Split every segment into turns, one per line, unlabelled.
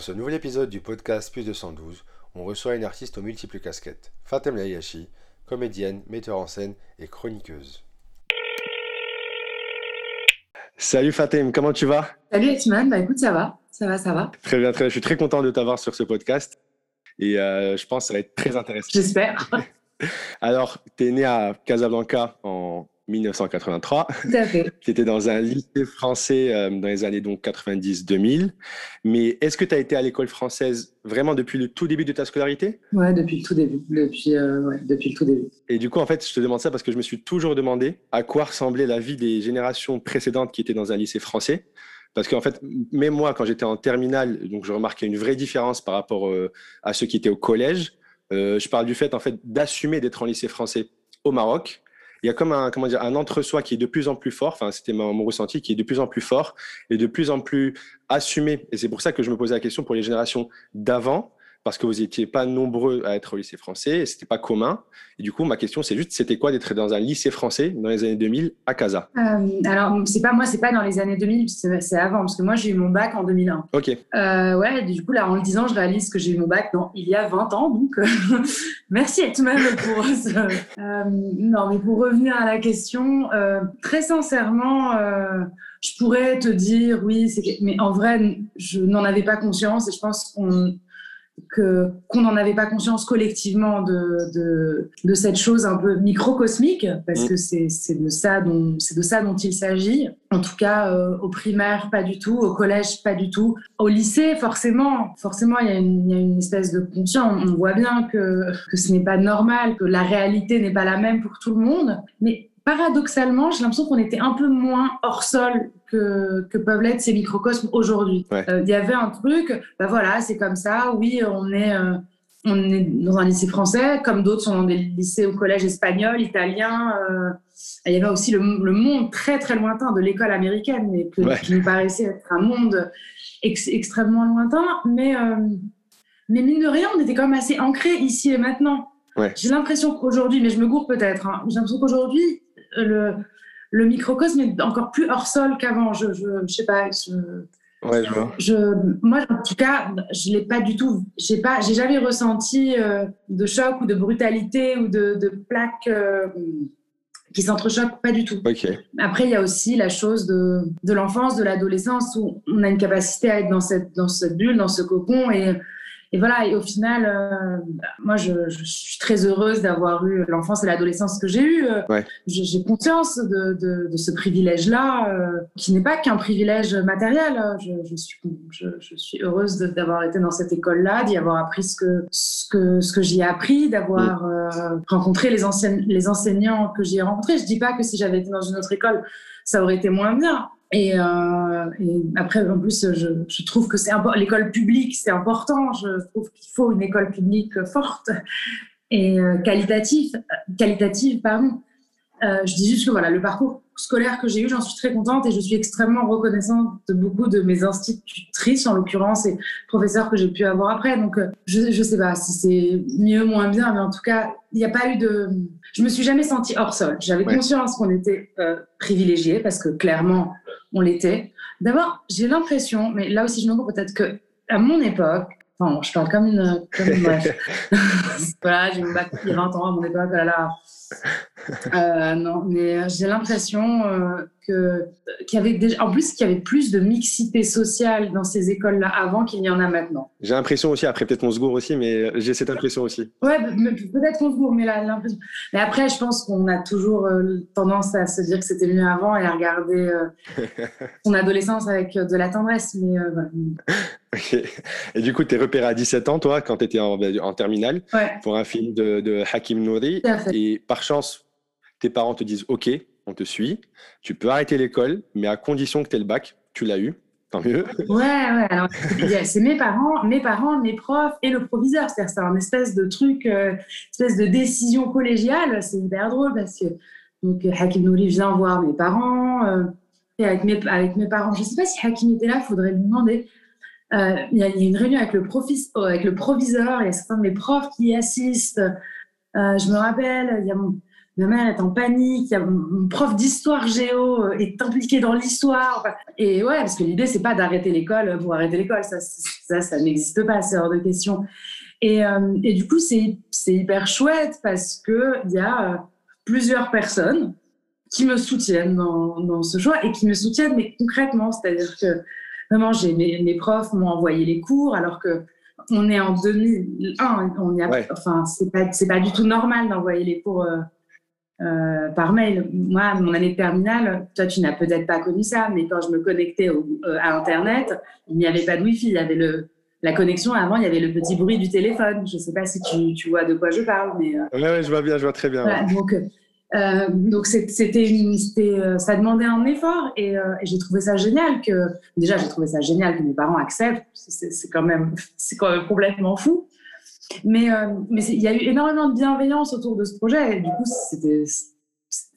Dans ce nouvel épisode du podcast Plus de 112, on reçoit une artiste aux multiples casquettes, Fatem Layashi, comédienne, metteur en scène et chroniqueuse. Salut Fatem, comment tu vas?
Salut Etman, bah écoute, ça va, ça va, ça va.
Très bien, très bien. Je suis très content de t'avoir sur ce podcast et euh, je pense que ça va être très intéressant.
J'espère.
Alors, tu es né à Casablanca en 1983.
Tout à fait.
tu étais dans un lycée français euh, dans les années 90-2000. Mais est-ce que tu as été à l'école française vraiment depuis le tout début de ta scolarité?
Ouais, depuis le tout début. Depuis, euh, ouais, depuis le tout début.
Et du coup, en fait, je te demande ça parce que je me suis toujours demandé à quoi ressemblait la vie des générations précédentes qui étaient dans un lycée français. Parce qu'en fait, même moi, quand j'étais en terminale, donc je remarquais une vraie différence par rapport euh, à ceux qui étaient au collège. je parle du fait, en fait, d'assumer d'être en lycée français au Maroc il y a comme un, comment dire, un entre-soi qui est de plus en plus fort, enfin, c'était mon, ressenti, qui est de plus en plus fort et de plus en plus assumé. Et c'est pour ça que je me posais la question pour les générations d'avant, parce que vous n'étiez pas nombreux à être au lycée français, et c'était pas commun. Et du coup, ma question, c'est juste, c'était quoi d'être dans un lycée français dans les années 2000 à Casa?
Euh, Alors, c'est pas moi, c'est pas dans les années 2000, c'est avant, parce que moi, j'ai eu mon bac en 2001.
Ok.
Euh, ouais, du coup, là, en le disant, je réalise que j'ai eu mon bac dans, il y a 20 ans, donc euh, merci à tout même pour ce... Euh, non, mais pour revenir à la question, très sincèrement, je pourrais te dire oui, mais en vrai, je n'en avais pas conscience et je pense qu'on que qu'on n'en avait pas conscience collectivement de, de, de, cette chose un peu microcosmique parce mm. que c'est de ça dont c'est de ça dont il s'agit. En tout cas euh, au primaire pas du tout au collège pas du tout. Au lycée forcément forcément il y a une, il y a une espèce de conscience. On voit bien que que ce n'est pas normal que la réalité n'est pas la même pour tout le monde. Mais paradoxalement, j'ai l'impression qu'on était un peu moins hors sol que, que peuvent l'être ces microcosmes aujourd'hui. Euh, il y avait un truc, bah voilà, c'est comme ça, oui, on est, euh, on est dans un lycée français, comme d'autres sont dans des lycées au collège espagnol, italien. Euh, il y avait aussi le, monde très très lointain de l'école américaine, mais qui nous paraissait être un monde extrêmement lointain. Mais, mais mine de rien, on était quand même assez ancré ici et maintenant. J'ai l'impression qu'aujourd'hui, mais je me gourre peut-être, hein, j'ai l'impression qu'aujourd'hui, le, le microcosme est encore plus hors sol qu'avant. Je, je, sais pas. Je,
ouais, je, vois.
je, moi, en tout cas, je l'ai pas du tout. J'ai pas, j'ai jamais ressenti euh, de choc ou de brutalité ou de, de plaques euh, qui s'entrechoquent, pas du tout. Après, il y a aussi la chose de, de l'enfance, de l'adolescence où on a une capacité à être dans cette, dans cette bulle, dans ce cocon et et voilà, et au final, euh, moi, je, je, suis très heureuse d'avoir eu l'enfance et l'adolescence que j'ai eue.
Ouais.
J'ai conscience de, de, de ce privilège-là, euh, qui n'est pas qu'un privilège matériel. Je, je suis, je, suis heureuse d'avoir été dans cette école-là, d'y avoir appris ce que, ce que, ce que j'y ai appris, d'avoir mm. euh, rencontré les, anciennes, les enseignants que j'y ai rencontrés. Je dis pas que si j'avais été dans une autre école, ça aurait été moins bien. Et, euh, et, après, en plus, je, je trouve que c'est l'école publique, c'est important. Je trouve qu'il faut une école publique forte et euh, qualitative, qualitative pardon. Euh, je dis juste que voilà, le parcours scolaire que j'ai eu, j'en suis très contente et je suis extrêmement reconnaissante de beaucoup de mes institutrices, en l'occurrence, et professeurs que j'ai pu avoir après. Donc, euh, je ne sais pas si c'est mieux, ou moins bien, mais en tout cas, il n'y a pas eu de. Je me suis jamais sentie hors sol. J'avais conscience qu'on était euh, privilégiés parce que clairement, on l'était. D'abord, j'ai l'impression, mais là aussi, je me dis peut-être que à mon époque, enfin, je parle comme une. Comme une voilà, j'ai mon bac il y a 20 ans à mon époque, voilà. là euh, non, mais j'ai l'impression euh, que qu'il y avait déjà, en plus qu'il y avait plus de mixité sociale dans ces écoles-là avant qu'il y en a maintenant.
J'ai l'impression aussi, après peut-être mon se aussi, mais j'ai cette impression aussi.
Ouais, peut-être qu'on se mais là, l'impression. Mais après, je pense qu'on a toujours euh, tendance à se dire que c'était mieux avant et à regarder son adolescence avec de la tendresse, mais
Et du coup, tu es repéré à 17 ans, toi, quand tu étais en, en terminale, pour un film de, de Hakim Nouri. Et par chance, tes parents te disent OK, on te suit, tu peux arrêter l'école, mais à condition que tu aies le bac, tu l'as eu. Tant mieux.
Ouais, ouais. c'est mes parents, mes parents, mes profs et le proviseur. C'est-à-dire, c'est un espèce de truc, euh, espèce de décision collégiale. C'est hyper drôle parce que donc Hakim Nouri vient voir mes parents. Euh, et avec mes, avec mes parents, je ne sais pas si Hakim était là, il faudrait lui demander. Euh, il y, a une réunion avec le, profis, avec le proviseur, il y a certains de mes profs qui y assistent. Euh, je me rappelle, il y a mon, ma mère est en panique, mon prof d'histoire géo euh, est impliqué dans l'histoire. Et ouais, parce que l'idée, c'est pas d'arrêter l'école pour arrêter l'école, ça, ça, ça n'existe pas, c'est hors de question. Et, euh, et du coup, c'est hyper chouette parce qu'il y a euh, plusieurs personnes qui me soutiennent dans, dans, ce choix et qui me soutiennent, mais concrètement, c'est-à-dire que vraiment, mes, mes profs m'ont envoyé les cours alors que on est en 2001, on y a, enfin, c'est pas, pas du tout normal d'envoyer les cours euh, euh, par mail. Moi, mon année de terminale, toi, tu n'as peut-être pas connu ça, mais quand je me connectais au, euh, à Internet, il n'y avait pas de Wi-Fi. Il y avait le, la connexion avant, il y avait le petit bruit du téléphone. Je ne sais pas si tu, tu, vois de quoi je parle, mais.
Euh, oui, je vois bien, je vois très bien.
donc, euh, donc c'était, ça demandait un effort et, et, j'ai trouvé ça génial que déjà j'ai trouvé ça génial que mes parents acceptent. C'est, c'est quand même, c'est quand même complètement fou. Mais euh, mais il y a eu énormément de bienveillance autour de ce projet. Et du coup, c'était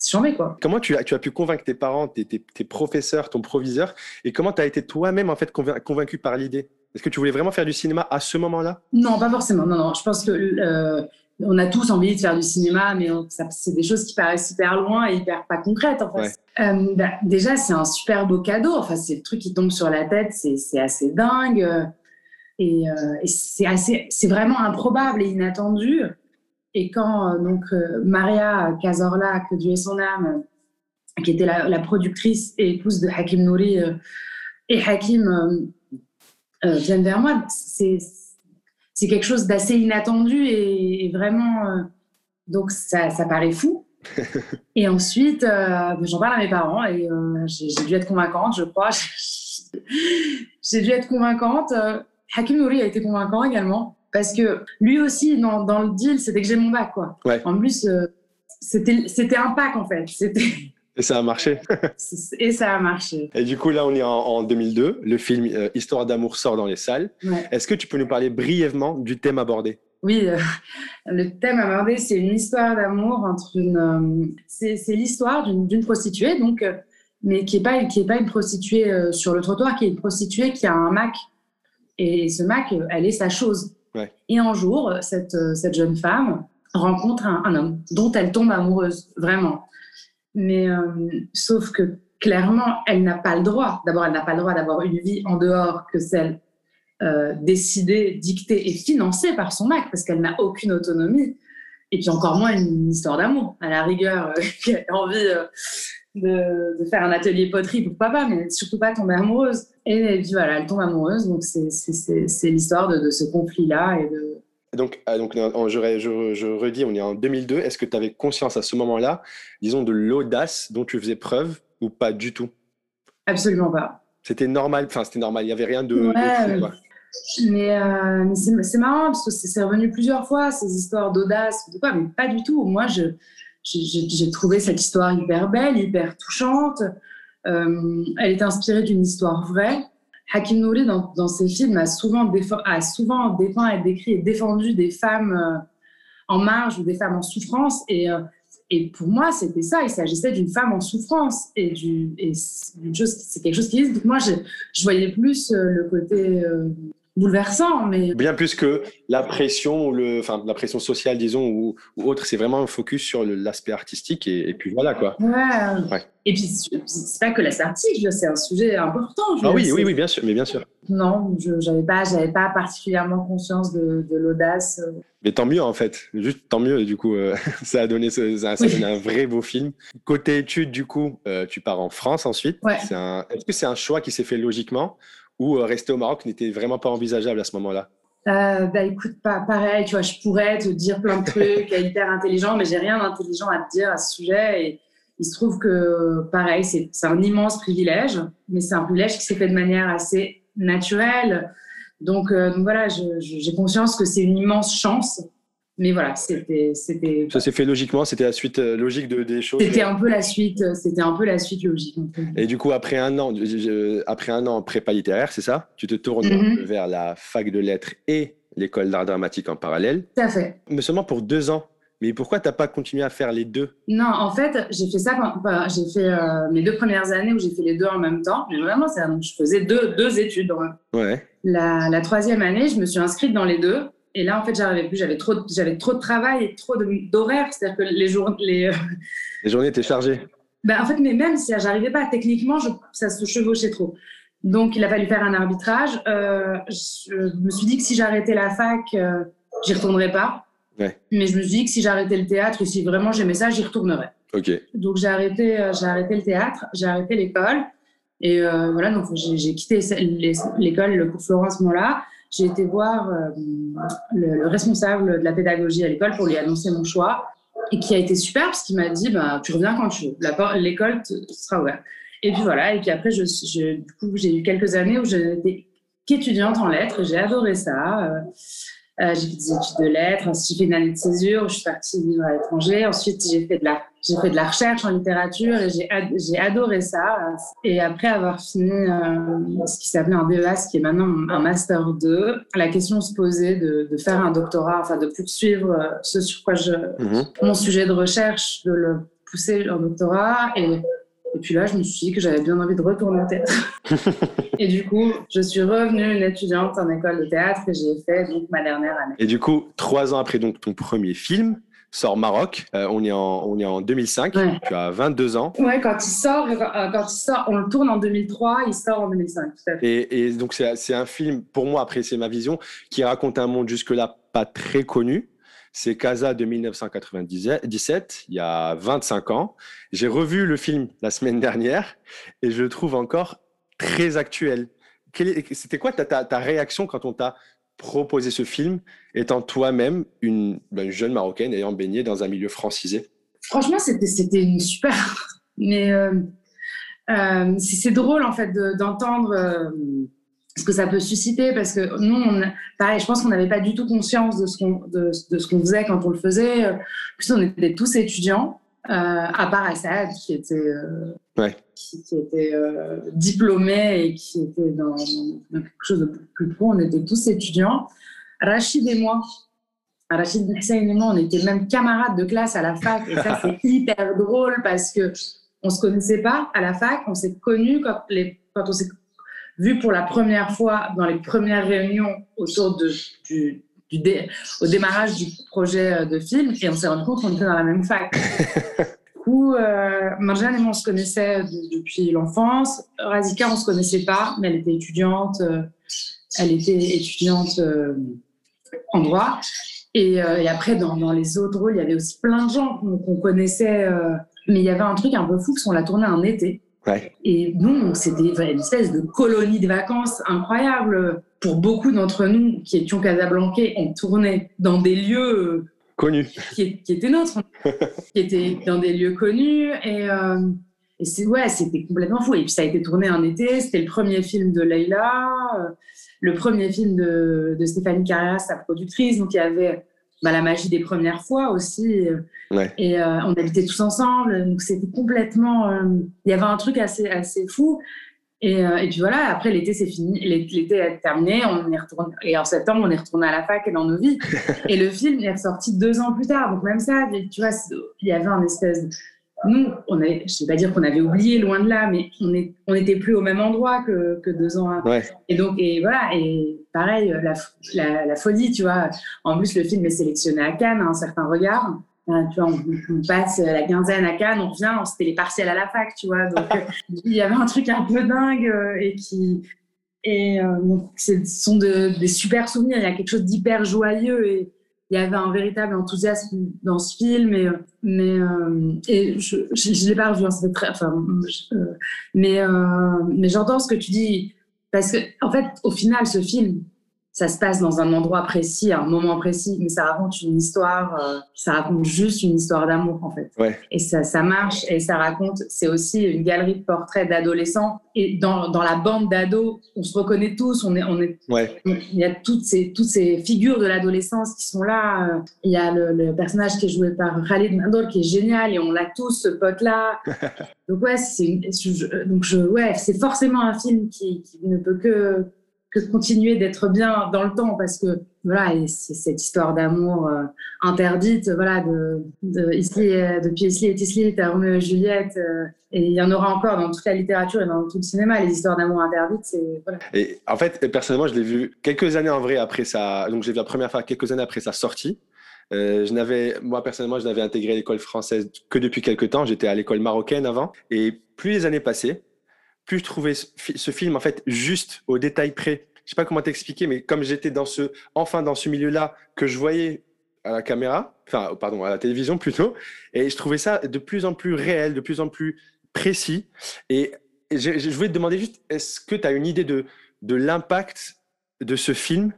chambé, quoi.
Comment tu as, tu as pu convaincre tes parents, tes, tes, professeurs, ton proviseur Et comment tu as été toi-même, en fait, convaincu par l'idée? Est-ce que tu voulais vraiment faire du cinéma à ce moment-là?
Non, pas forcément. Non, non. Je pense que euh, on a tous envie de faire du cinéma, mais c'est des choses qui paraissent hyper loin et hyper pas concrètes, en fait. Euh, bah, déjà, c'est un super beau cadeau. Enfin, c'est le truc qui tombe sur la tête, c'est assez dingue. Et, euh, et c'est assez, c'est vraiment improbable et inattendu. Et quand euh, donc euh, Maria Cazorla, que Dieu ait son âme, qui était la, la productrice et épouse de Hakim Nouri, et Hakim viennent vers moi, c'est c'est quelque chose d'assez inattendu et, vraiment donc ça, ça paraît fou. et ensuite, j'en parle à mes parents et j'ai dû être convaincante, je crois. j'ai dû être convaincante. Hakim Nouri a été convaincant également parce que lui aussi, dans, dans le deal, c'était que j'ai mon bac. Quoi. En plus, euh, c'était un pack en fait.
Et ça a marché.
et ça a marché.
Et du coup, là, on est en, 2002. Le film euh, Histoire d'amour sort dans les salles. Est-ce que tu peux nous parler brièvement du thème abordé?
Oui, euh, le thème abordé, c'est une histoire d'amour entre une. c'est l'histoire d'une prostituée, donc, mais qui n'est pas, qui est pas une prostituée sur le trottoir, qui est une prostituée qui a un Mac et ce Mac, elle est sa chose. Et un jour, cette, cette jeune femme rencontre un, homme dont elle tombe amoureuse, vraiment. Mais euh, sauf que clairement, elle n'a pas le droit. D'abord, elle n'a pas le droit d'avoir une vie en dehors que celle euh, décidée, dictée et financée par son Mac, parce qu'elle n'a aucune autonomie. Et puis encore moins une histoire d'amour. À la rigueur, euh, qui a envie de, faire un atelier poterie, pourquoi pas, mais surtout pas tomber amoureuse. Et, puis voilà, elle tombe amoureuse, donc c'est l'histoire de, ce conflit-là. Et de...
Donc, ah, donc je, je, je, redis, on est en 2002. Est-ce que tu avais conscience à ce moment-là, disons, de l'audace dont tu faisais preuve ou pas du tout?
Absolument pas.
C'était normal, enfin c'était normal, il n'y avait rien de... Ouais,
mais, euh, mais c'est marrant parce que c'est revenu plusieurs fois, ces histoires d'audace, mais pas du tout. Moi, j'ai trouvé cette histoire hyper belle, hyper touchante. Euh, elle est inspirée d'une histoire vraie. Hakim Nouri, dans, ses films, a souvent, dépeint et décrit et défendu des femmes euh, en marge ou des femmes en souffrance. Et, euh, et pour moi, c'était ça. Il s'agissait d'une femme en souffrance et, et c'est quelque chose qui existe. Donc moi, je voyais plus le côté bouleversant. Mais...
Bien plus que la pression, ou le, enfin, la pression sociale, disons, ou, ou autre, c'est vraiment un focus sur l'aspect artistique et, puis voilà quoi.
Ouais. Et puis, c'est pas que l'aspect artistique, c'est un sujet important.
ah oui, oui, oui, bien sûr, mais bien sûr.
Non, je n'avais pas, pas particulièrement conscience de, l'audace.
Mais tant mieux en fait, juste tant mieux. Du coup, euh, ça a donné, ça, a donné un vrai beau film. Côté études, du coup, euh, tu pars en France ensuite. Est-ce que c'est un choix qui s'est fait logiquement? Ou euh, rester au Maroc n'était vraiment pas envisageable à ce moment-là?
Euh, bah écoute, pas, pareil, tu vois, je pourrais te dire plein de trucs hyper intelligents, mais j'ai rien d'intelligent à te dire à ce sujet. Et il se trouve que, pareil, c'est un immense privilège, mais c'est un privilège qui s'est fait de manière assez naturelle. Donc, euh, donc voilà, j'ai conscience que c'est une immense chance mais voilà, c'était.
Ça s'est fait logiquement, c'était la suite euh, logique de, des choses.
C'était un peu la suite, euh, c'était un peu la suite logique.
Et du coup, après un an, après un an en prépa littéraire, c'est ça? Tu te tournes mhm. vers la fac de lettres et l'école d'art dramatique en parallèle.
Tout à fait.
Mais seulement pour deux ans. Mais pourquoi tu n'as pas continué à faire les deux?
Non, en fait, j'ai fait ça quand j'ai fait euh, mes deux premières années où j'ai fait les deux en même temps. Mais vraiment, je faisais deux, deux études.
Ouais.
La, la troisième année, je me suis inscrite dans les deux Et là, en fait, j'arrivais plus. J'avais trop, j'avais trop de travail et trop d'horaires. C'est-à-dire que les, jours, les,
les journées étaient chargées.
Ben, en fait, mais même si j'arrivais pas, techniquement, ça se chevauchait trop. Donc, il a fallu faire un arbitrage. Euh, je, me suis dit que si j'arrêtais la fac, euh, j'y retournerais pas.
Ouais.
Mais je me suis dit que si j'arrêtais le théâtre, si vraiment j'aimais ça, j'y retournerais.
Ok.
Donc, j'ai arrêté, euh, j'ai arrêté le théâtre, j'ai arrêté l'école. Et euh, voilà, donc j'ai quitté l'école, le cours Florence à ce moment-là. J'ai été voir euh, le, le, responsable de la pédagogie à l'école pour lui annoncer mon choix et qui a été super parce qu'il m'a dit bah, tu reviens quand tu veux, l'école sera ouverte. Et puis voilà, et puis après, je, du coup, j'ai eu quelques années où j'étais qu'étudiante en lettres et j'ai adoré ça. Euh, euh, j'ai fait des études de lettres, ensuite j'ai fait une année de césure, je suis partie vivre à l'étranger. Ensuite, j'ai fait de la, j'ai fait de la recherche en littérature et j'ai, adoré ça. Et après avoir fini euh, ce qui s'appelait un DEA, ce qui est maintenant un master 2, la question se posait de, de faire un doctorat, enfin de poursuivre euh, ce sur quoi je, mm-hmm. mon sujet de recherche, de le pousser en doctorat et et puis là, je me suis dit que j'avais bien envie de retourner au théâtre. et du coup, je suis revenue une étudiante en école de théâtre et j'ai fait donc ma dernière année.
Et du coup, trois ans après donc ton premier film, sort Maroc. Euh, on, est en, on est en 2005. Tu as 22 ans.
Ouais, quand il sort, euh, quand il sort, on le tourne en 2003, il sort en 2005. Tout à fait.
Et, et donc, c'est un film, pour moi, après, c'est ma vision, qui raconte un monde jusque-là pas très connu. C'est Casa de 1997, il y a 25 ans. J'ai revu le film la semaine dernière et je le trouve encore très actuel. C'était quoi ta, réaction quand on t'a proposé ce film, étant toi-même une, ben, jeune Marocaine ayant baigné dans un milieu francisé
Franchement, c'était super. Mais euh, euh, c'est drôle en fait d'entendre. Euh, ce que ça peut susciter parce que nous, pareil, je pense qu'on n'avait pas du tout conscience de ce qu'on faisait quand on le faisait. En plus, on était tous étudiants, à part Assad qui était euh,
ouais.
qui, qui, était euh, diplômé et qui était dans, dans, quelque chose de plus pro. On était tous étudiants. Rachid et moi, Rachid Hussein et moi, on était même camarades de classe à la fac et ça c'est hyper drôle parce que on se connaissait pas à la fac, on s'est connus quand les quand on s'est vu pour la première fois dans les premières réunions autour de, du, du au démarrage du projet euh, de film et on s'est rendu compte qu'on était dans la même fac. du coup, euh, Marjane et moi, on se connaissait depuis l'enfance. Razika, on se connaissait pas, mais elle était étudiante. Euh, elle était étudiante euh, en droit. Et, et après, dans, dans, les autres rôles, il y avait aussi plein de gens qu'on connaissait. mais il y avait un truc un peu fou, parce qu'on l'a tourné un été. Et nous, c'était une espèce de colonie de vacances incroyable. Pour beaucoup d'entre nous qui étions casablancais, on tournait dans des lieux euh,
connus,
qui, étaient nôtres, qui étaient dans des lieux connus. Et, euh, et c'est ouais, c'était complètement fou. Et puis ça a été tourné en été. C'était le premier film de Leïla, euh, le premier film de, de Stéphanie Carrière, sa productrice. Donc il y avait bah, la magie des premières fois aussi. Et euh, on habitait tous ensemble, donc c'était complètement. Euh, il y avait un truc assez, assez fou. Et, euh, et puis voilà, après l'été c'est fini, l'été est terminé, on est retourné, et en septembre on est retourné à la fac et dans nos vies. et le film est ressorti deux ans plus tard, donc même ça, tu vois, il y avait un espèce de nous, on avait, je ne vais pas dire qu'on avait oublié, loin de là, mais on n'était on plus au même endroit que, que deux ans
avant.
Et donc, et voilà, et pareil, la, la, la, folie, tu vois. En plus, le film est sélectionné à Cannes, à un certain regard. tu vois, on, passe la quinzaine à Cannes, on revient, c'était les partiels à la fac, tu vois. Donc, il y avait un truc un peu dingue euh, et qui. Et euh, ce sont de, des super souvenirs, il y a quelque chose d'hyper joyeux et il y avait un véritable enthousiasme dans ce film et, mais euh, et je ne l'ai pas revu hein, très enfin euh, mais euh, mais j'entends ce que tu dis parce que en fait au final ce film ça se passe dans un endroit précis, à un moment précis, mais ça raconte une histoire, euh, ça raconte juste une histoire d'amour en fait.
Ouais.
Et ça, ça marche et ça raconte, c'est aussi une galerie de portraits d'adolescents. Et dans, dans la bande d'ados, on se reconnaît tous, on est, on est,
ouais.
il y a toutes ces, toutes ces figures de l'adolescence qui sont là. Il y a le, le, personnage qui est joué par Khalid Mandol qui est génial et on l'a tous, ce pote-là. donc ouais, c'est, donc je, ouais, c'est forcément un film qui, qui ne peut que que continuer d'être bien dans le temps parce que voilà, c'est cette histoire d'amour euh, interdite, voilà, de, de, Isley, de Isley et Isley, Romeo et Juliette, euh, et il y en aura encore dans toute la littérature et dans tout le cinéma, les histoires d'amour interdites, c'est voilà.
Et en fait, personnellement, je l'ai vu quelques années en vrai après ça, donc j'ai vu la première fois quelques années après sa sortie. Euh, je n'avais, moi personnellement, je n'avais intégré l'école française que depuis quelques temps. J'étais à l'école marocaine avant, et plus les années passaient, plus je trouvais ce film en fait juste au détail près. Je sais pas comment t'expliquer, mais comme j'étais dans ce, enfin dans ce milieu-là, que je voyais à la caméra, enfin, pardon, à la télévision plutôt, et je trouvais ça de plus en plus réel, de plus en plus précis. Et, je, voulais te demander juste, est-ce que tu as une idée de, de l'impact de ce film?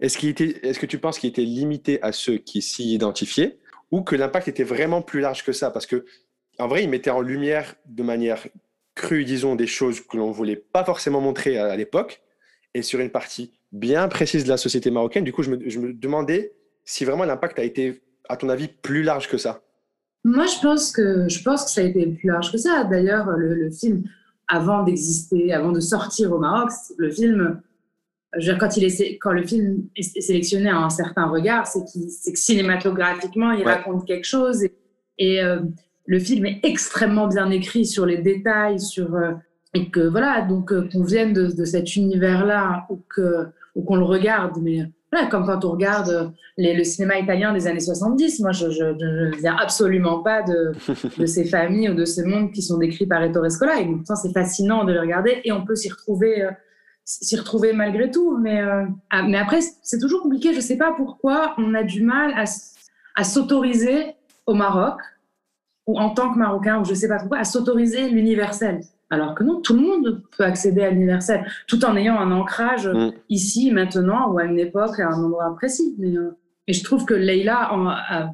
Est-ce qu'il était, est-ce que tu penses qu'il était limité à ceux qui s'y identifiaient, ou que l'impact était vraiment plus large que ça? Parce que en vrai, il mettait en lumière de manière crue, disons, des choses que l'on voulait pas forcément montrer à l'époque, et sur une partie bien précise de la société marocaine. Du coup, je me, demandais si vraiment l'impact a été, à ton avis, plus large que ça.
Moi, je pense que, je pense que ça a été plus large que ça. D'ailleurs, le, film, avant d'exister, avant de sortir au Maroc, le film, je quand, il est, quand le film est sélectionné à un certain regard, c'est que cinématographiquement, il raconte quelque chose. Et, euh, le film est extrêmement bien écrit sur les détails, sur, euh, et que voilà, donc euh, qu'on vienne de, cet univers-là ou que ou qu'on le regarde, mais voilà, comme quand on regarde euh, les, le cinéma italien des années 70, moi je ne viens absolument pas de, de, ces familles ou de ces mondes qui sont décrits par Ettore Scola, et pourtant c'est fascinant de les regarder et on peut s'y retrouver, euh, s'y retrouver malgré tout, mais, ah, mais après c'est toujours compliqué, je ne sais pas pourquoi on a du mal à, à s'autoriser au Maroc, ou en tant que Marocain, ou je ne sais pas pourquoi, à s'autoriser l'universel. Alors que non, tout le monde peut accéder à l'universel, tout en ayant un ancrage mm. ici, maintenant, ou à une époque, à un endroit précis. Mais, euh, et je trouve que Leïla a,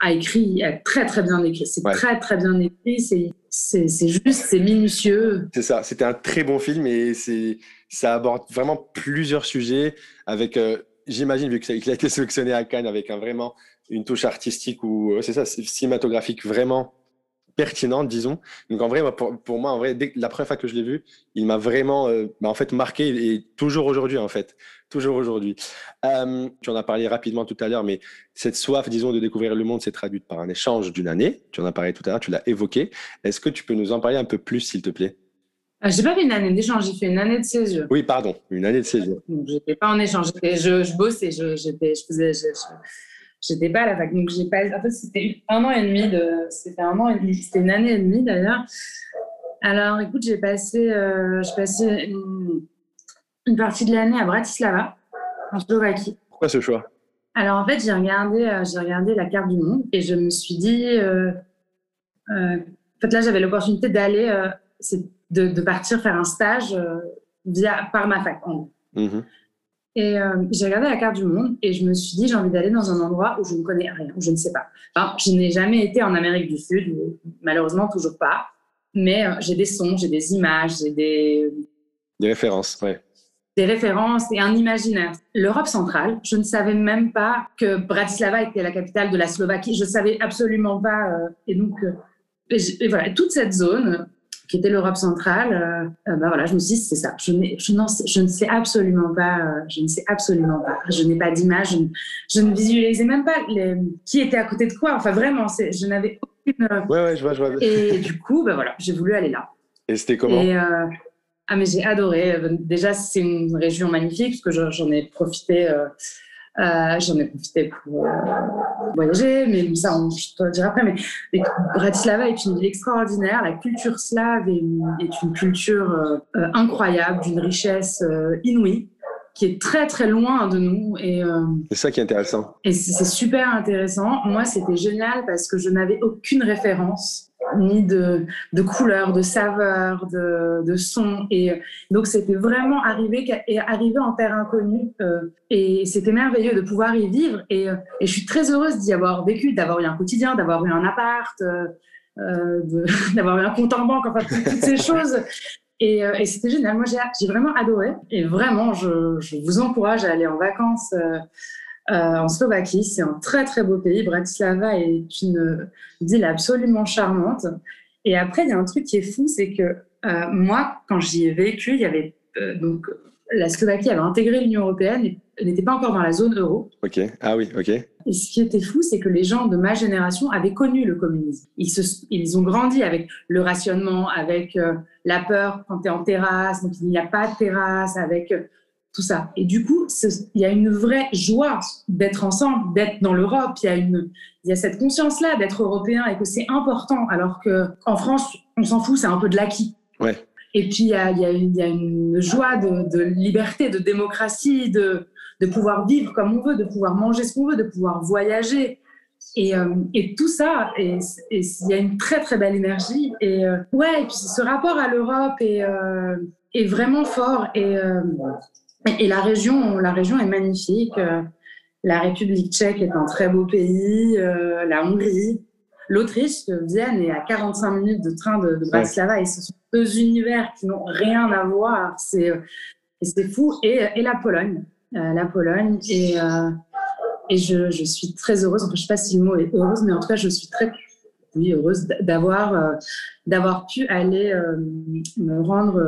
a, écrit, a très très bien écrit. C'est très très bien écrit, c'est juste, c'est minutieux.
C'est ça, c'était un très bon film et ça aborde vraiment plusieurs sujets avec, euh, j'imagine, vu qu'il a été sélectionné à Cannes avec un, vraiment une touche artistique ou, c'est ça, cinématographique vraiment pertinente, disons. Donc en vrai, pour, moi, en vrai, dès, la première fois que je l'ai vu, il m'a vraiment, euh, bah, en fait, marqué et toujours aujourd'hui, en fait, toujours aujourd'hui. Euh, tu en as parlé rapidement tout à l'heure, mais cette soif, disons, de découvrir le monde s'est traduite par un échange d'une année. Tu en as parlé tout à l'heure, tu l'as évoqué. Est-ce que tu peux nous en parler un peu plus, s'il te plaît?
Euh, j'ai pas fait une année d'échange, j'ai fait une année de césure.
Oui, pardon, une année de césure.
Je n'étais pas en échange, je, je bossais, je, je faisais, j'étais pas à la fac. Donc, j'ai pas. En fait, c'était un an et demi de. C'était un an et demi. C'était une année et demie d'ailleurs. Alors, écoute, j'ai passé, euh, j'ai passé une, partie de l'année à Bratislava, en Slovaquie.
Pourquoi ce choix?
Alors, en fait, j'ai regardé, euh, j'ai regardé la carte du monde et je me suis dit. Euh, en fait, là, j'avais l'opportunité d'aller, de, de, partir faire un stage via, par ma fac. En et euh, j'ai regardé la carte du monde et je me suis dit, j'ai envie d'aller dans un endroit où je ne connais rien, où je ne sais pas. Enfin, je n'ai jamais été en Amérique du Sud, malheureusement toujours pas. Mais euh, j'ai des sons, j'ai des images, j'ai des...
Des références, ouais.
Des références et un imaginaire. L'Europe centrale, je ne savais même pas que Bratislava était la capitale de la Slovaquie. Je ne savais absolument pas. Euh, et donc, et voilà, toute cette zone, qui était l'Europe centrale, euh, euh, bah voilà, je me suis dit, c'est ça. Je, je, je, ne sais absolument pas, euh, je ne sais absolument pas. Je n'ai pas d'image, je, ne visualisais même pas les, qui était à côté de quoi. Enfin, vraiment, je n'avais aucune.
Ouais, ouais, je vois, je vois.
Et du coup, bah voilà, j'ai voulu aller là.
Et c'était comment
et, Ah, mais j'ai adoré. Déjà, c'est une région magnifique, parce que j'en ai profité. Euh, j'en ai profité pour euh, voyager, mais ça, on, je te le dirai après. Mais, Bratislava est une ville extraordinaire. La culture slave est une, est une culture euh, incroyable, d'une richesse inouïe qui est très très loin de nous. Et
c'est ça qui est intéressant.
Et c'est super intéressant. Moi, c'était génial parce que je n'avais aucune référence ni de, de couleurs, de saveurs, de, de sons. Et euh, donc, c'était vraiment arrivé, arrivé en terre inconnue. Euh, et c'était merveilleux de pouvoir y vivre. Et, euh, et je suis très heureuse d'y avoir vécu, d'avoir eu un quotidien, d'avoir eu un appart, d'avoir eu un compte en banque, enfin, toutes, ces choses. Et, c'était génial. Moi, j'ai vraiment adoré. Et vraiment, je, je, vous encourage à aller en vacances. En Slovaquie. C'est un très très beau pays. Bratislava est une ville absolument charmante. Et après, il y a un truc qui est fou, c'est que euh, moi, quand j'y ai vécu, il y avait euh, donc la Slovaquie avait intégré l'Union européenne et n'était pas encore dans la zone euro.
Ok, ah oui, ok.
Et ce qui était fou, c'est que les gens de ma génération avaient connu le communisme. Ils, se, ils ont grandi avec le rationnement, avec euh, la peur quand tu es en terrasse, donc il n'y a pas de terrasse, avec euh, tout ça. Et du coup, il y a une vraie joie d'être ensemble, d'être dans l'Europe. Il y a une, il y a cette conscience-là d'être européen et que c'est important. Alors que en France, on s'en fout, c'est un peu de l'acquis.
Ouais.
Et puis il y a, il y a, il y a une joie de, de, liberté, de démocratie, de, de pouvoir vivre comme on veut, de pouvoir manger ce qu'on veut, de pouvoir voyager. Et, euh, et tout ça, et il y a une très très belle énergie. Et euh, ouais, et puis ce rapport à l'Europe est, euh, est vraiment fort. Et, et la région, la région est magnifique. La République tchèque est un très beau pays, la Hongrie, l'Autriche, Vienne est à 45 minutes de train de, de Bratislava. Et ce sont deux univers qui n'ont rien à voir. C'est c'est fou. Et, et la Pologne. Euh, la Pologne. Et, euh, et je, je, suis très heureuse, enfin, je ne sais pas si le mot est heureuse, mais en tout cas, je suis très oui, heureuse d'avoir euh, d'avoir pu aller me rendre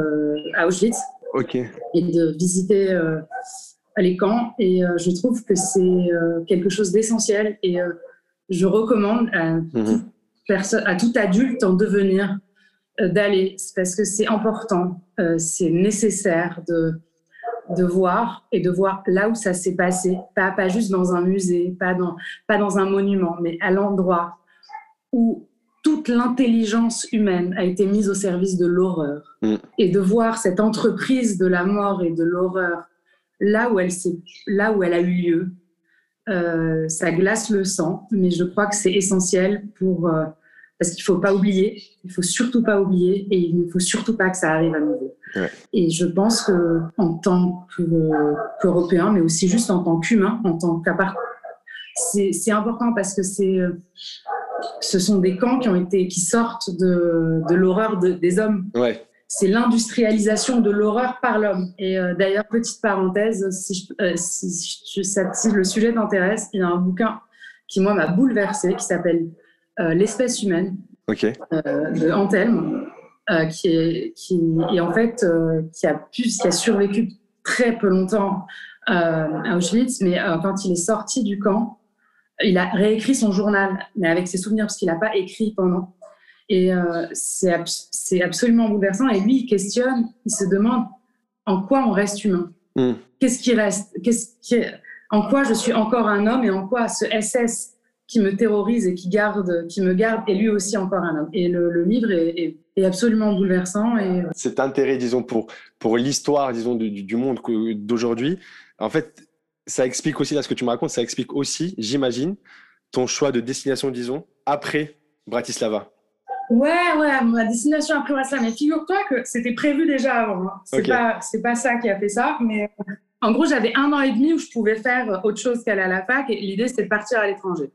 à Auschwitz et de visiter les camps. Et je trouve que c'est quelque chose d'essentiel et je recommande à, mhm. à, tout adulte en devenir d'aller parce que c'est important, c'est nécessaire de de voir et de voir là où ça s'est passé, pas, pas juste dans un musée, pas dans, pas dans un monument, mais à l'endroit où toute l'intelligence humaine a été mise au service de l'horreur. Mm. Et de voir cette entreprise de la mort et de l'horreur là où elle, là où elle a eu lieu, euh, ça glace le sang, mais je crois que c'est essentiel pour... Euh, parce qu'il ne faut pas oublier, il faut surtout pas oublier et il ne faut surtout pas que ça arrive à nouveau. Et je pense que en tant qu'Européen, mais aussi juste en tant qu'humain, en tant qu'apart, c'est important parce que c'est ce sont des camps qui ont été qui sortent de, de l'horreur des hommes.
Ouais.
C'est l'industrialisation de l'horreur par l'homme. Et euh, d'ailleurs, petite parenthèse, si, euh, si, si, le sujet t'intéresse, il y a un bouquin qui moi m'a bouleversé qui s'appelle euh, l'espèce humaine de Antelme, qui, est, qui est en fait qui a pu, qui a survécu très peu longtemps à Auschwitz, mais quand il est sorti du camp, il a réécrit son journal, mais avec ses souvenirs, parce qu'il n'a pas écrit pendant. Et c'est absolument bouleversant. Et lui, il questionne, il se demande en quoi on reste humain. Hmm. Qu'est-ce qui reste? Qu'est-ce qui... En quoi je suis encore un homme et en quoi ce SS qui me terrorise et qui garde, qui me garde, est lui aussi encore un homme. Et le, livre est, absolument bouleversant. Et...
Cet intérêt, disons, pour, pour l'histoire, disons, du, monde d'aujourd'hui, en fait, ça explique aussi, là, ce que tu me racontes, ça explique aussi, j'imagine, ton choix de destination, disons, après Bratislava.
Ouais, ouais, ma destination après Bratislava. Mais figure-toi que c'était prévu déjà avant. Hein. C'est pas, c'est pas ça qui a fait ça, mais en gros, j'avais un an et demi où je pouvais faire autre chose qu'aller à la fac et l'idée, c'était de partir à l'étranger.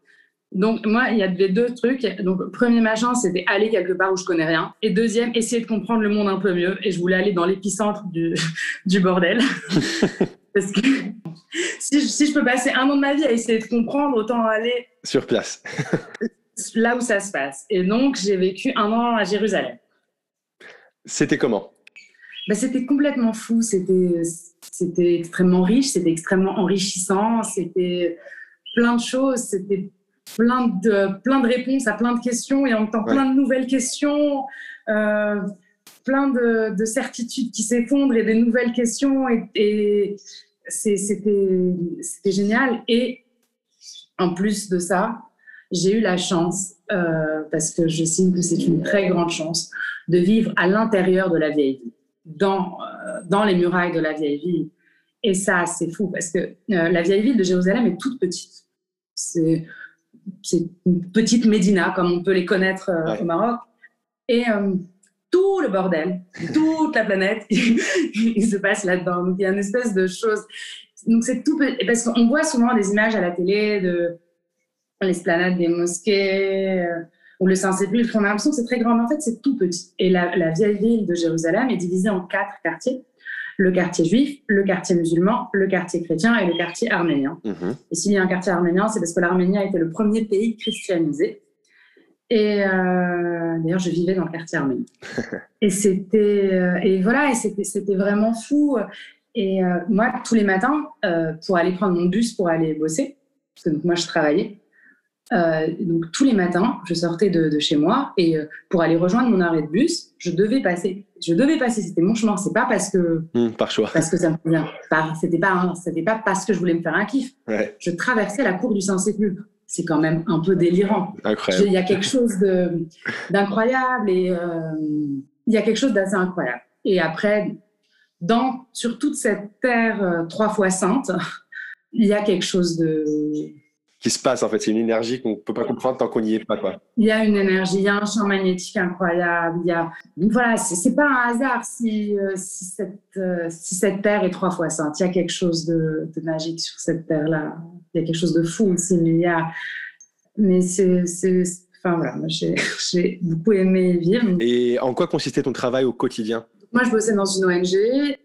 Donc, moi, il y avait deux trucs. Donc, premier machin, c'était aller quelque part où je connais rien. Et deuxième, essayer de comprendre le monde un peu mieux. Et je voulais aller dans l'épicentre du, du bordel. Parce que si je, si je peux passer un an de ma vie à essayer de comprendre, autant aller.
Sur place.
là où ça se passe. Et donc, j'ai vécu un an à Jérusalem.
C'était comment?
Ben, C'était complètement fou. C'était, c'était extrêmement riche, c'était extrêmement enrichissant, c'était plein de choses. C'était plein de, plein de réponses à plein de questions et en même temps plein de nouvelles questions, euh, plein de, de, certitudes qui s'effondrent et des nouvelles questions. Et, et c'était génial. Et en plus de ça, j'ai eu la chance, euh, parce que je sais que c'est une très grande chance, de vivre à l'intérieur de la vieille ville, dans, euh, dans les murailles de la vieille ville. Et ça, c'est fou, parce que la vieille ville de Jérusalem est toute petite. C'est une petite Médina, comme on peut les connaître euh, au Maroc. Et euh, tout le bordel, toute la planète, il se passe là-dedans. Donc, il y a une espèce de chose. Donc, c'est tout Parce qu'on voit souvent des images à la télé de l'esplanade des mosquées euh, ou le Saint-Sépulcre. On a l'impression que c'est très grand, mais en fait, c'est tout petit. Et la, la vieille ville de Jérusalem est divisée en quatre quartiers le quartier juif, le quartier musulman, le quartier chrétien et le quartier arménien. Mhm. Et s'il y a un quartier arménien, c'est parce que l'Arménie a été le premier pays christianisé. Et euh, d'ailleurs, je vivais dans le quartier arménien. et c'était, euh, et voilà, et c'était, vraiment fou. Et moi, tous les matins, pour aller prendre mon bus pour aller bosser, parce que donc, moi, je travaillais, euh, donc tous les matins, je sortais de, chez moi et euh, pour aller rejoindre mon arrêt de bus, je devais passer. Je devais passer, c'était mon chemin. C'est pas parce que
mmh, par choix,
parce que ça me convient. C'était pas, c'était pas parce que je voulais me faire un kiff. Je traversais la cour du Saint-Sépulcre. C'est quand même un peu délirant.
Incroyable.
Il y a quelque chose d'incroyable et euh, il y a quelque chose d'assez incroyable. Et après, dans sur toute cette terre trois fois sainte, il y a quelque chose de
qui se passe en fait. C'est une énergie qu'on ne peut pas comprendre tant qu'on n'y est pas. Quoi.
Il y a une énergie, il y a un champ magnétique incroyable. Il y a... Voilà, c'est pas un hasard si, euh, si, cette, euh, si cette terre est trois fois sainte. Il y a quelque chose de, de magique sur cette terre-là. Il y a quelque chose de fou aussi. Mais, il y a... mais c'est. Enfin voilà, j'ai beaucoup aimé vivre.
Et en quoi consistait ton travail au quotidien?
Moi, je bossais dans une ONG.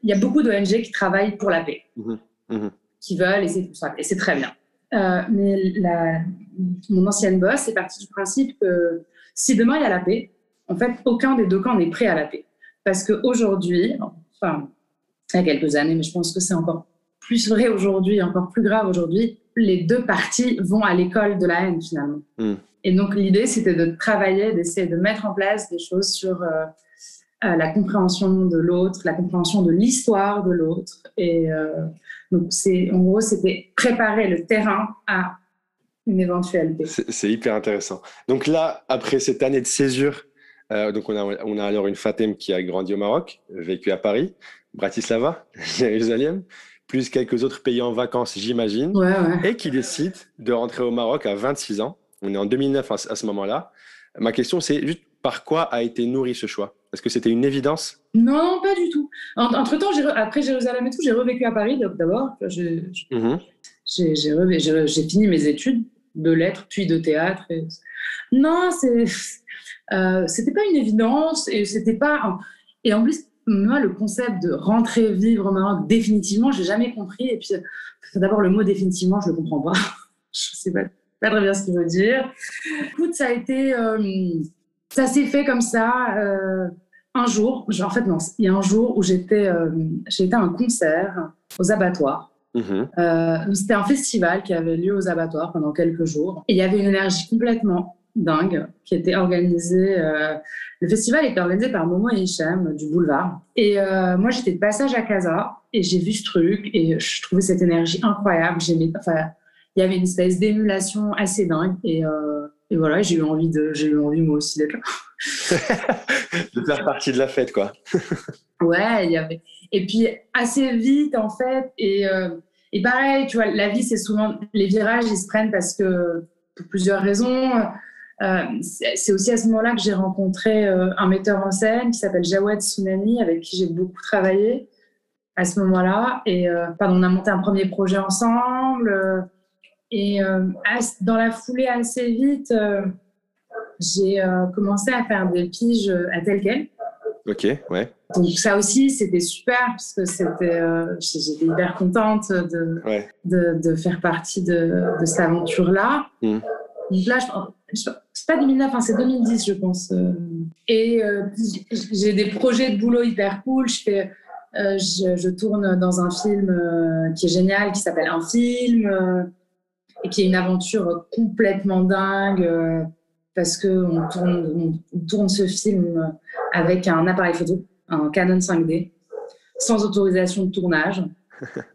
Il y a beaucoup d'ONG qui travaillent pour la paix, mmh mmh qui veulent, et c'est très bien. Euh, mais la, mon ancienne boss est partie du principe que si demain il y a la paix, en fait, aucun des deux camps n'est prêt à la paix. Parce qu'aujourd'hui, enfin, il y a quelques années, mais je pense que c'est encore plus vrai aujourd'hui, encore plus grave aujourd'hui, les deux parties vont à l'école de la haine finalement. Hmm. Et donc l'idée, c'était de travailler, d'essayer de mettre en place des choses sur euh, euh, la compréhension de l'autre, la compréhension de l'histoire de l'autre. Et euh, donc, c'est, en gros, c'était préparer le terrain à une éventuelle
C'est, hyper intéressant. Donc là, après cette année de césure, donc on a, on a alors une Fatem qui a grandi au Maroc, vécu à Paris, Bratislava, Jérusalem, plus quelques autres pays en vacances, j'imagine, et qui décide de rentrer au Maroc à 26 ans. On est en 2009 à ce moment-là. Ma question, c'est juste par quoi a été nourri ce choix? Est-ce que c'était une évidence?
Non, pas du tout. Entre-temps, après Jérusalem et tout, j'ai revécu à Paris d'abord. Mhm. J'ai fini mes études de lettres, puis de théâtre. Non, euh, c'était pas une évidence et c'était pas. Et en plus, moi, le concept de rentrer vivre au Maroc définitivement, j'ai jamais compris. Et puis, d'abord, le mot définitivement, je le comprends pas. je sais pas, pas très bien ce qu'il veut dire. Écoute, ça a été. Euh, ça s'est fait comme ça. Euh, un jour, en fait, non, il y a un jour où j'étais euh, j'étais à un concert aux abattoirs. Mhm. Euh, c'était un festival qui avait lieu aux abattoirs pendant quelques jours. Et il y avait une énergie complètement dingue qui était organisée. le festival était organisé par Momo et Hichem du Boulevard. Et moi, j'étais de passage à Casa et j'ai vu ce truc et je trouvais cette énergie incroyable. Enfin, il y avait une espèce d'émulation assez dingue et et voilà, j'ai eu envie de, j'ai eu envie moi aussi d'être là.
de faire partie de la fête, quoi.
ouais, il y avait. Et puis assez vite, en fait, et, euh, et pareil, tu vois, la vie, c'est souvent les virages, ils se prennent parce que pour plusieurs raisons. Euh, c'est aussi à ce moment-là que j'ai rencontré euh, un metteur en scène qui s'appelle Jawed Tsunami, avec qui j'ai beaucoup travaillé à ce moment-là. Et pardon, on a monté un premier projet ensemble. Et euh, dans la foulée, assez vite, euh, j'ai euh, commencé à faire des piges à tel quel.
Ok, ouais.
Donc ça aussi, c'était super parce que c'était, j'étais hyper contente de, de, de, faire partie de, de cette aventure-là. Hmm. Donc là, c'est pas 2009, hein, c'est 2010, je pense. Et j'ai des projets de boulot hyper cool. Je fais, je, je, tourne dans un film qui est génial, qui s'appelle Un film et qui est une aventure complètement dingue euh, parce qu'on tourne, on tourne ce film avec un appareil photo, un Canon 5D, sans autorisation de tournage, euh,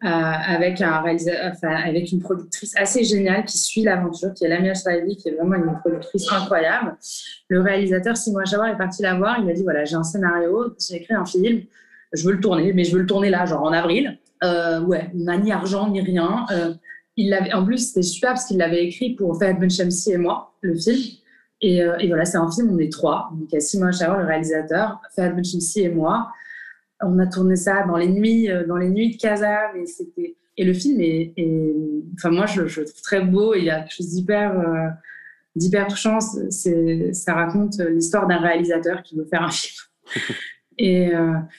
enfin, avec une productrice assez géniale qui suit l'aventure, qui est Lamia Shraevi, qui est vraiment une productrice incroyable. Le réalisateur, Simon Chavar, est parti la voir. Il m'a dit voilà, j'ai un scénario, j'ai écrit un film, je veux le tourner, mais je veux le tourner là, genre en avril. Euh, ouais, on n'a ni argent ni rien. Euh, il l'avait, en plus, c'était super parce qu'il l'avait écrit pour Fahad Benchamsi et moi, le film. Et, euh, voilà, c'est un film, on est trois. Donc, il y a Simon Charo, le réalisateur, Fahad Benchamsi et moi. On a tourné ça dans les nuits, euh, dans les nuits de Casa. Mais c'était... Et le film est, enfin, moi, je, je, le trouve très beau. il y a quelque chose d'hyper, euh, d'hyper touchant. C'est, ça raconte l'histoire d'un réalisateur qui veut faire un film. Et,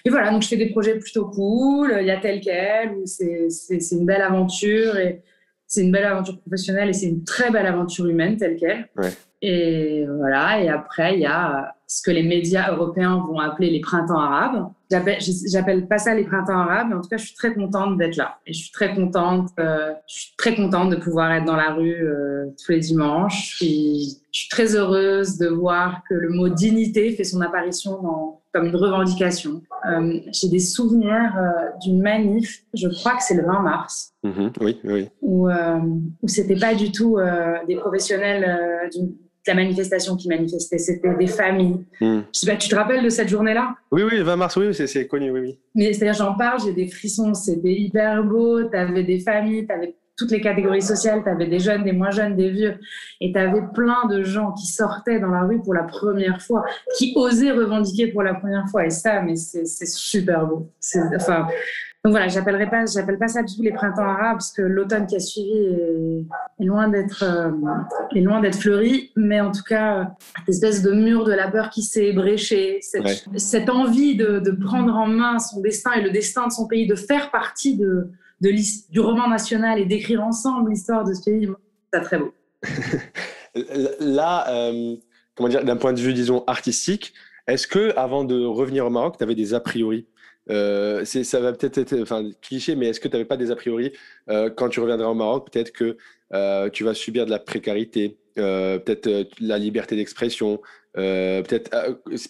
et, voilà, donc je fais des projets plutôt cool. Il y a tel quel, où c'est, c'est, c'est une belle aventure. Et, c'est une belle aventure professionnelle et c'est une très belle aventure humaine telle qu'elle. Et voilà. Et après, il y a ce que les médias européens vont appeler les printemps arabes. J'appelle pas ça les printemps arabes, mais en tout cas, je suis très contente d'être là. Et je suis très contente, euh, je suis très contente de pouvoir être dans la rue euh, tous les dimanches. Je suis très heureuse de voir que le mot dignité fait son apparition dans, comme une revendication. Euh, j'ai des souvenirs d'une manif, je crois que c'est le 20 mars.
Oui, oui.
Où, où c'était pas du tout des professionnels d'une la manifestation qui manifestait, c'était des familles. Hmm. Je sais pas, tu te rappelles de cette journée-là?
Oui, oui, le 20 mars, oui, c'est connu, oui, oui.
Mais c'est-à-dire, j'en parle, j'ai des frissons, c'était hyper beau, tu avais des familles, tu avais toutes les catégories sociales, tu avais des jeunes, des moins jeunes, des vieux, et tu avais plein de gens qui sortaient dans la rue pour la première fois, qui osaient revendiquer pour la première fois, et ça, mais c'est super beau. Enfin, donc voilà, j'appellerai pas, j'appelle pas ça du tout les printemps arabes parce que l'automne qui a suivi est, loin d'être, euh, est loin d'être fleuri, mais en tout cas, cette espèce de mur de la peur qui s'est bréché, cette, envie de, de, prendre en main son destin et le destin de son pays, de faire partie de, de du roman national et d'écrire ensemble l'histoire de ce pays, c'est très beau.
Là, euh, comment dire, d'un point de vue, disons, artistique, est-ce que avant de revenir au Maroc, tu avais des a priori? Euh, ça va peut-être être enfin, cliché, mais est-ce que tu n'avais pas des a priori euh, quand tu reviendras au Maroc Peut-être que euh, tu vas subir de la précarité, peut-être la liberté d'expression, peut-être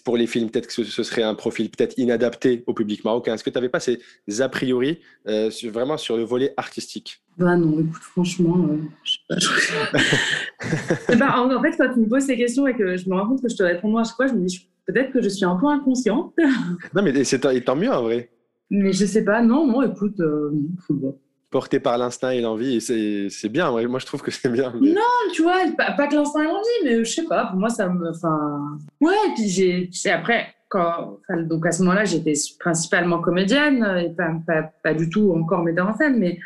pour les films, peut-être que ce, serait un profil peut-être inadapté au public marocain. Est-ce que tu n'avais pas ces a priori vraiment sur le volet artistique?
Bah non, écoute, franchement, je sais pas. En, fait, quand tu me poses ces questions et que je me rends compte que je te réponds à chaque fois, je me dis Peut-être que je suis un peu inconsciente.
non, mais c'est tant mieux en vrai.
Mais je sais pas, non, non, écoute, euh,
Porté par l'instinct et l'envie, c'est bien. Moi, je trouve que c'est bien.
Non, tu vois, pas, que l'instinct et l'envie, mais je sais pas, pour moi, ça me. Enfin. Ouais, et puis j'ai. Après, quand, donc à ce moment-là, j'étais principalement comédienne, et pas, pas, du tout encore metteur en scène, mais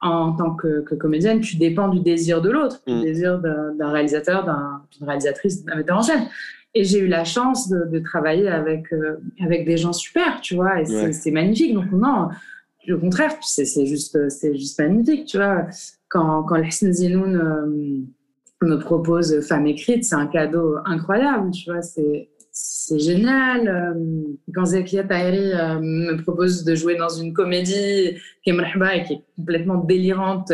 en tant que, comédienne, tu dépends du désir de l'autre, du mm. désir d'un réalisateur, d'une réalisatrice, d'un metteur en scène. Et j'ai eu la chance de, travailler avec, euh, avec des gens super, tu vois, et c'est magnifique. Donc, non, au contraire, c'est juste, juste magnifique, tu vois. Quand, quand le Zinoun euh, me propose Femme écrite, c'est un cadeau incroyable, tu vois, c'est c'est génial. Euh, quand Zekia Tahiri me propose de jouer dans une comédie qui est et qui est complètement délirante,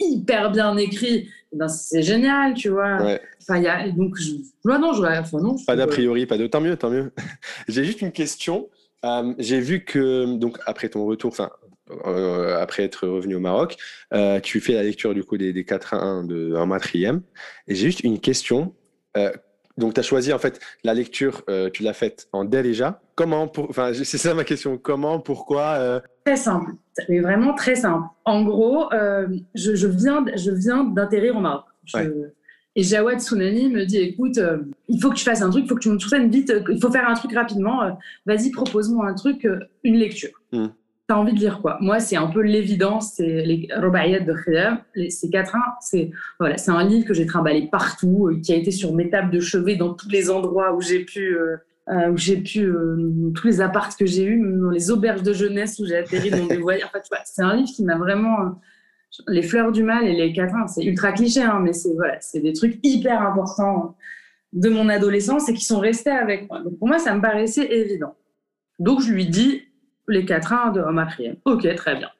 hyper bien écrit, ben c'est génial, tu vois. Ouais. Enfin, y a, donc, je, non, je, enfin, non,
pas d'a priori, pas de tant mieux, tant mieux. J'ai juste une question. Euh, j'ai vu que, donc, après ton retour, enfin, euh, après être revenu au Maroc, euh, tu fais la lecture du coup des, des 4 à 1 de, en matrième. Et j'ai juste une question. donc, tu as choisi en fait la lecture, tu l'as faite en déjà. Comment, enfin, c'est ça ma question. Comment, pourquoi
Très simple. C'est vraiment très simple. En gros, je, je, viens, je viens d'atterrir au Maroc. Et Jawad Sounani me dit écoute, euh, il faut que tu fasses un truc, il faut que tu montes sur scène vite, euh, il faut faire un truc rapidement. Euh, vas-y, propose-moi un truc, une lecture. Hmm. Tu as envie de lire quoi? Moi, c'est un peu l'évidence, c'est les Robaïet de Khidam, ces quatre uns. C'est voilà, c'est un livre que j'ai trimballé partout, qui a été sur mes tables de chevet dans tous les endroits où j'ai pu. où j'ai pu tous les apparts que j'ai eus, dans les auberges de jeunesse où j'ai atterri dans des voyages. En fait, c'est un livre qui m'a vraiment les fleurs du mal et les quatrains, c'est ultra cliché, hein, mais c'est voilà, c'est des trucs hyper importants de mon adolescence et qui sont restés avec moi. Donc pour moi, ça me paraissait évident. Donc je lui dis les quatrains de Omar Ok, très bien.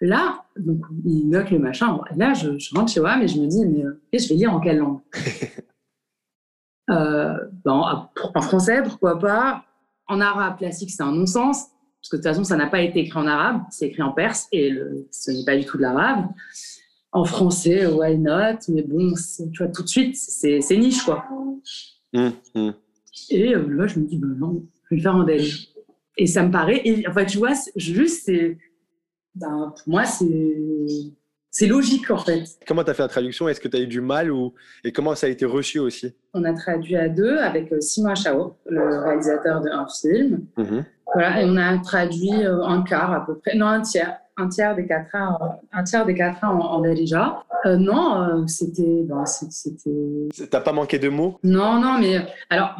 Là, donc, il note le machin. Là, je, rentre chez moi, mais je me dis, mais euh, je vais lire en quelle langue? Euh, En français, pourquoi pas? En arabe classique, c'est un non-sens. Parce que de toute façon, ça n'a pas été écrit en arabe, c'est écrit en perse et le, ce n'est pas du tout de l'arabe. En français, why not? Mais bon, tu vois, tout de suite, c'est niche, quoi. Mmh, mmh. Et euh, là, je me dis, ben non, je vais le faire en délire. Et ça me paraît, et, enfin, tu vois, juste, c'est, ben, pour moi, c'est c'est logique en fait.
Comment tu as fait la traduction? Est-ce que tu as eu du mal ou... et comment ça a été reçu aussi?
On a traduit à deux avec euh, Simon Chao, le réalisateur d'un film. Mmh voilà, et on a traduit euh, un quart à peu près, non un tiers, un tiers des quatre ans, un tiers des en, en euh, non, euh, c'était, ben, c'était.
T'as pas manqué de mots?
Non, non, mais alors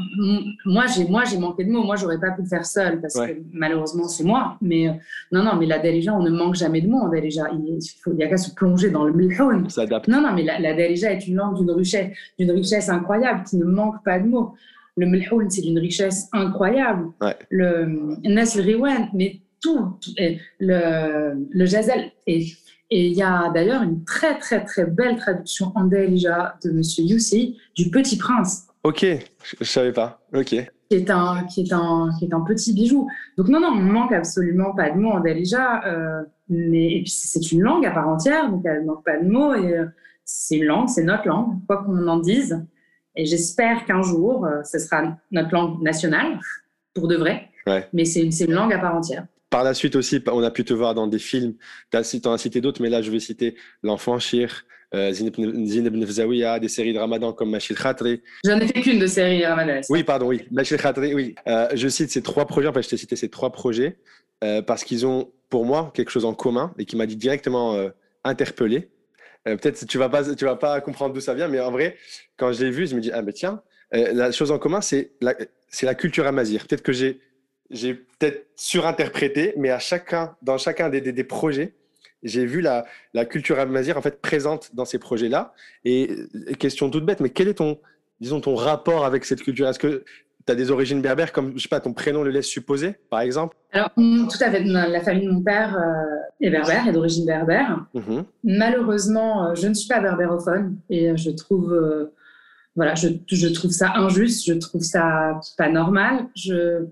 moi j'ai, moi j'ai manqué de mots. Moi j'aurais pas pu le faire seul parce que malheureusement c'est moi. Mais non, non, mais la Darija, on ne manque jamais de mots en Darija. Il, il y a qu'à se plonger dans le milhoun.
S'adapte.
Non, non, mais la, la Darija est une langue d'une richesse, d'une richesse incroyable qui ne manque pas de mots. Le melhoun, c'est d'une richesse incroyable. Le Nas Riwan, mais tout, le, le Jazel. Et il y a d'ailleurs une très, très, très belle traduction en Delija de Monsieur Youssi du Petit Prince.
Ok, je, ne savais pas. Ok.
Qui est, un, qui, est un, qui est un petit bijou. Donc, non, non, on manque absolument pas de mots en Delija. Euh, mais, et puis, c'est une langue à part entière, donc elle ne manque pas de mots. Et euh, c'est une langue, c'est notre langue, quoi qu'on en dise. Et j'espère qu'un jour, euh, ce sera notre langue nationale, pour de vrai. Mais c'est une, une langue à part entière.
Par la suite aussi, on a pu te voir dans des films, tu en as cité d'autres, mais là je vais citer L'Enfant Shir, euh, Zineb Nefzaouia, des séries de Ramadan comme Machil Khatri.
J'en ai fait qu'une de série Ramadan.
Oui, pardon, oui. Machil Khatri, oui. Euh, je cite ces trois projets, enfin je t'ai cité ces trois projets euh, parce qu'ils ont pour moi quelque chose en commun et qui m'a dit directement euh. Peut-être tu vas pas, tu vas pas comprendre d'où ça vient, mais en vrai, quand je l'ai vu, je me dis ah mais tiens, la chose en commun c'est la, c'est la culture amazir. Peut-être que j'ai j'ai peut-être surinterprété, mais à chacun, dans chacun des, des, projets, j'ai vu la, la culture amazir en fait présente dans ces projets-là. Et, question toute bête, mais quel est ton, disons, ton rapport avec cette culture? Est-ce que tu as des origines berbères, comme je sais pas, ton prénom le laisse supposer, par exemple
Alors, mm, tout à fait. La famille de mon père euh, est berbère, est d'origine berbère. Mhm. Malheureusement, euh, je ne suis pas berbérophone et euh, je trouve, voilà, je, je, trouve ça injuste, je trouve ça pas normal. Je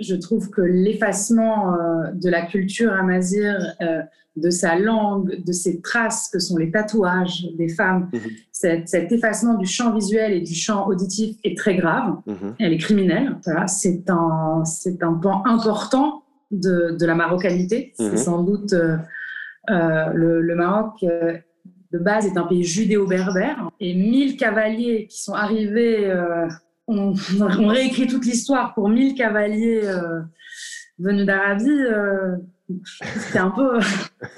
je trouve que l'effacement euh, de la culture amazir, euh, de sa langue, de ses traces que sont les tatouages des femmes, mhm. cet, effacement du champ visuel et du champ auditif est très grave. Mhm. Elle est criminelle. c'est un, c'est un pan important de, de la marocanité. C'est mhm. sans doute euh, le, le, Maroc de base est un pays judéo-berbère et mille cavaliers qui sont arrivés on, réécrit toute l'histoire pour 1000 cavaliers euh, venus d'Arabie. Euh, c'est un peu.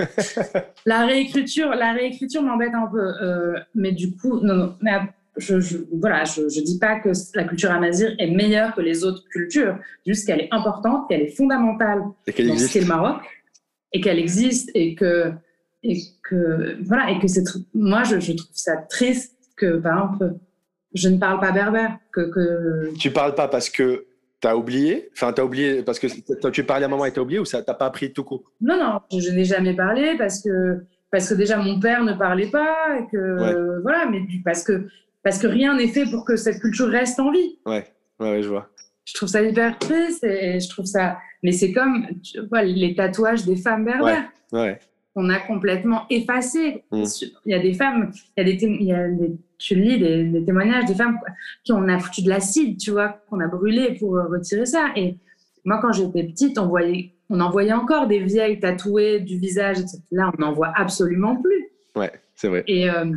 la réécriture, la réécriture m'embête un peu. Euh, mais du coup, non, non. Mais je, je, voilà, je, je dis pas que la culture amazir est meilleure que les autres cultures, juste qu'elle est importante, qu'elle est fondamentale
et dans ce
qu'est le Maroc, et qu'elle existe, et que, et que, voilà, et que c'est, moi, je, je trouve ça triste que, par exemple, je ne parle pas berbère. Que, que...
Tu parles pas parce que tu as oublié? Enfin, tu as oublié parce que tu parlais à maman et tu as oublié ou ça t'as pas appris tout court?
Non, non, je, n'ai jamais parlé parce que, parce que déjà mon père ne parlait pas et que, voilà, mais parce que, parce que rien n'est fait pour que cette culture reste en vie.
Ouais, ouais, je vois.
Je trouve ça hyper triste et je trouve ça. Mais c'est comme tu vois, les tatouages des femmes berbères.
Ouais. ouais.
On a complètement effacé. Mmh. Il y a des femmes, il y a des, il y a des tu lis des, témoignages des femmes qui on a foutu de l'acide, tu vois, qu'on a brûlé pour euh, retirer ça. Et moi, quand j'étais petite, on voyait, on en voyait encore des vieilles tatouées du visage, Là, on n'en voit absolument plus.
Ouais, c'est vrai.
Et, euh,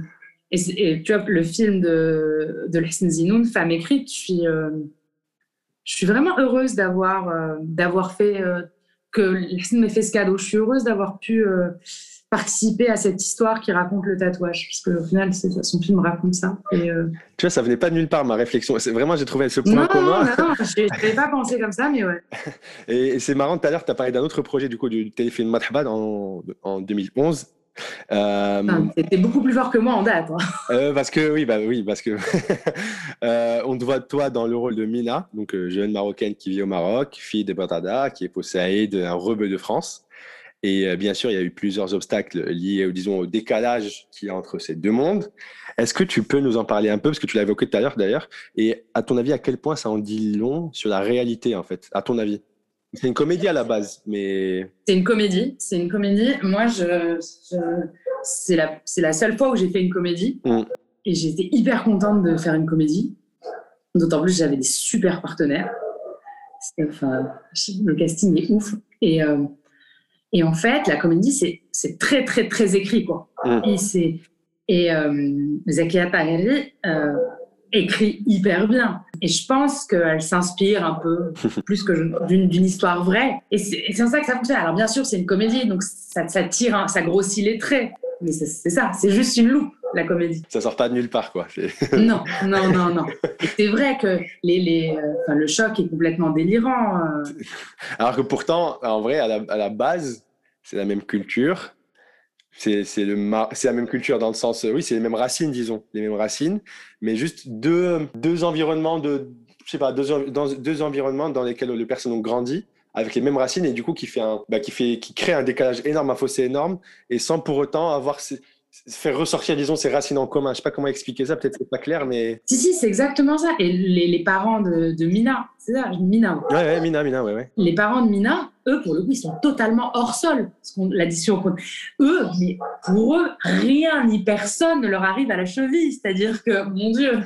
et, tu vois, le film de, de Zinoun, Femme écrite, je suis, euh, je suis vraiment heureuse d'avoir d'avoir fait, que m'ait fait ce cadeau. Je suis heureuse d'avoir pu participer à cette histoire qui raconte le tatouage, puisque au final, son film raconte ça. Et, euh,
Tu vois, ça venait pas de nulle part, ma réflexion. C'est vraiment, j'ai trouvé ce point commun.
Non, non, je n'avais pas pensé comme ça, mais ouais.
et, c'est marrant, tout à l'heure, tu as parlé d'un autre projet, du coup, du téléfilm Madhabad en, en 2011.
Euh, C'était beaucoup plus fort que moi en date. Hein.
Euh, parce que oui, bah oui, parce que euh, on te voit toi dans le rôle de Mina, donc jeune marocaine qui vit au Maroc, fille de Batada, qui est possédée d'un rebeu de France. Et euh, bien sûr, il y a eu plusieurs obstacles liés, disons, au décalage qu'il y a entre ces deux mondes. Est-ce que tu peux nous en parler un peu, parce que tu l'as évoqué tout à l'heure d'ailleurs, et à ton avis, à quel point ça en dit long sur la réalité, en fait, à ton avis? C'est une comédie à la base, mais...
C'est une comédie, c'est une comédie. Moi, je, c'est la, la, seule fois où j'ai fait une comédie, mm. et j'étais hyper contente de faire une comédie. D'autant plus, j'avais des super partenaires. Enfin, le casting est ouf. Et... Euh, et en fait, la comédie, c'est très, très, très écrit. Quoi. Mm. Et, et euh, Zakia euh, écrit hyper bien. Et je pense qu'elle s'inspire un peu plus que d'une histoire vraie. Et c'est ça que ça fonctionne. Alors bien sûr, c'est une comédie, donc ça, ça tire, ça grossit les traits. Mais c'est ça, c'est juste une loupe, la comédie.
Ça sort pas de nulle part, quoi.
non, non, non, non. C'est vrai que les, les, euh, le choc est complètement délirant. Euh.
Alors que pourtant, en vrai, à la, à la base, c'est la même culture. C'est la même culture dans le sens, oui, c'est les mêmes racines, disons, les mêmes racines, mais juste deux, deux environnements de, je sais pas, deux, dans deux environnements dans lesquels les personnes ont grandi avec les mêmes racines et du coup qui fait un, bah, qui fait, qui crée un décalage énorme, un fossé énorme et sans pour autant avoir faire ressortir, disons, ces racines en commun. Je sais pas comment expliquer ça, peut-être c'est pas clair, mais.
Si, si, c'est exactement ça. Et les, les parents de, de Mina, c'est ça, Mina.
Ouais, ouais, Mina, Mina, ouais, ouais.
Les parents de Mina, eux, pour le coup, ils sont totalement hors sol. L'addition, eux, mais pour eux, rien ni personne ne leur arrive à la cheville. C'est-à-dire que, mon Dieu,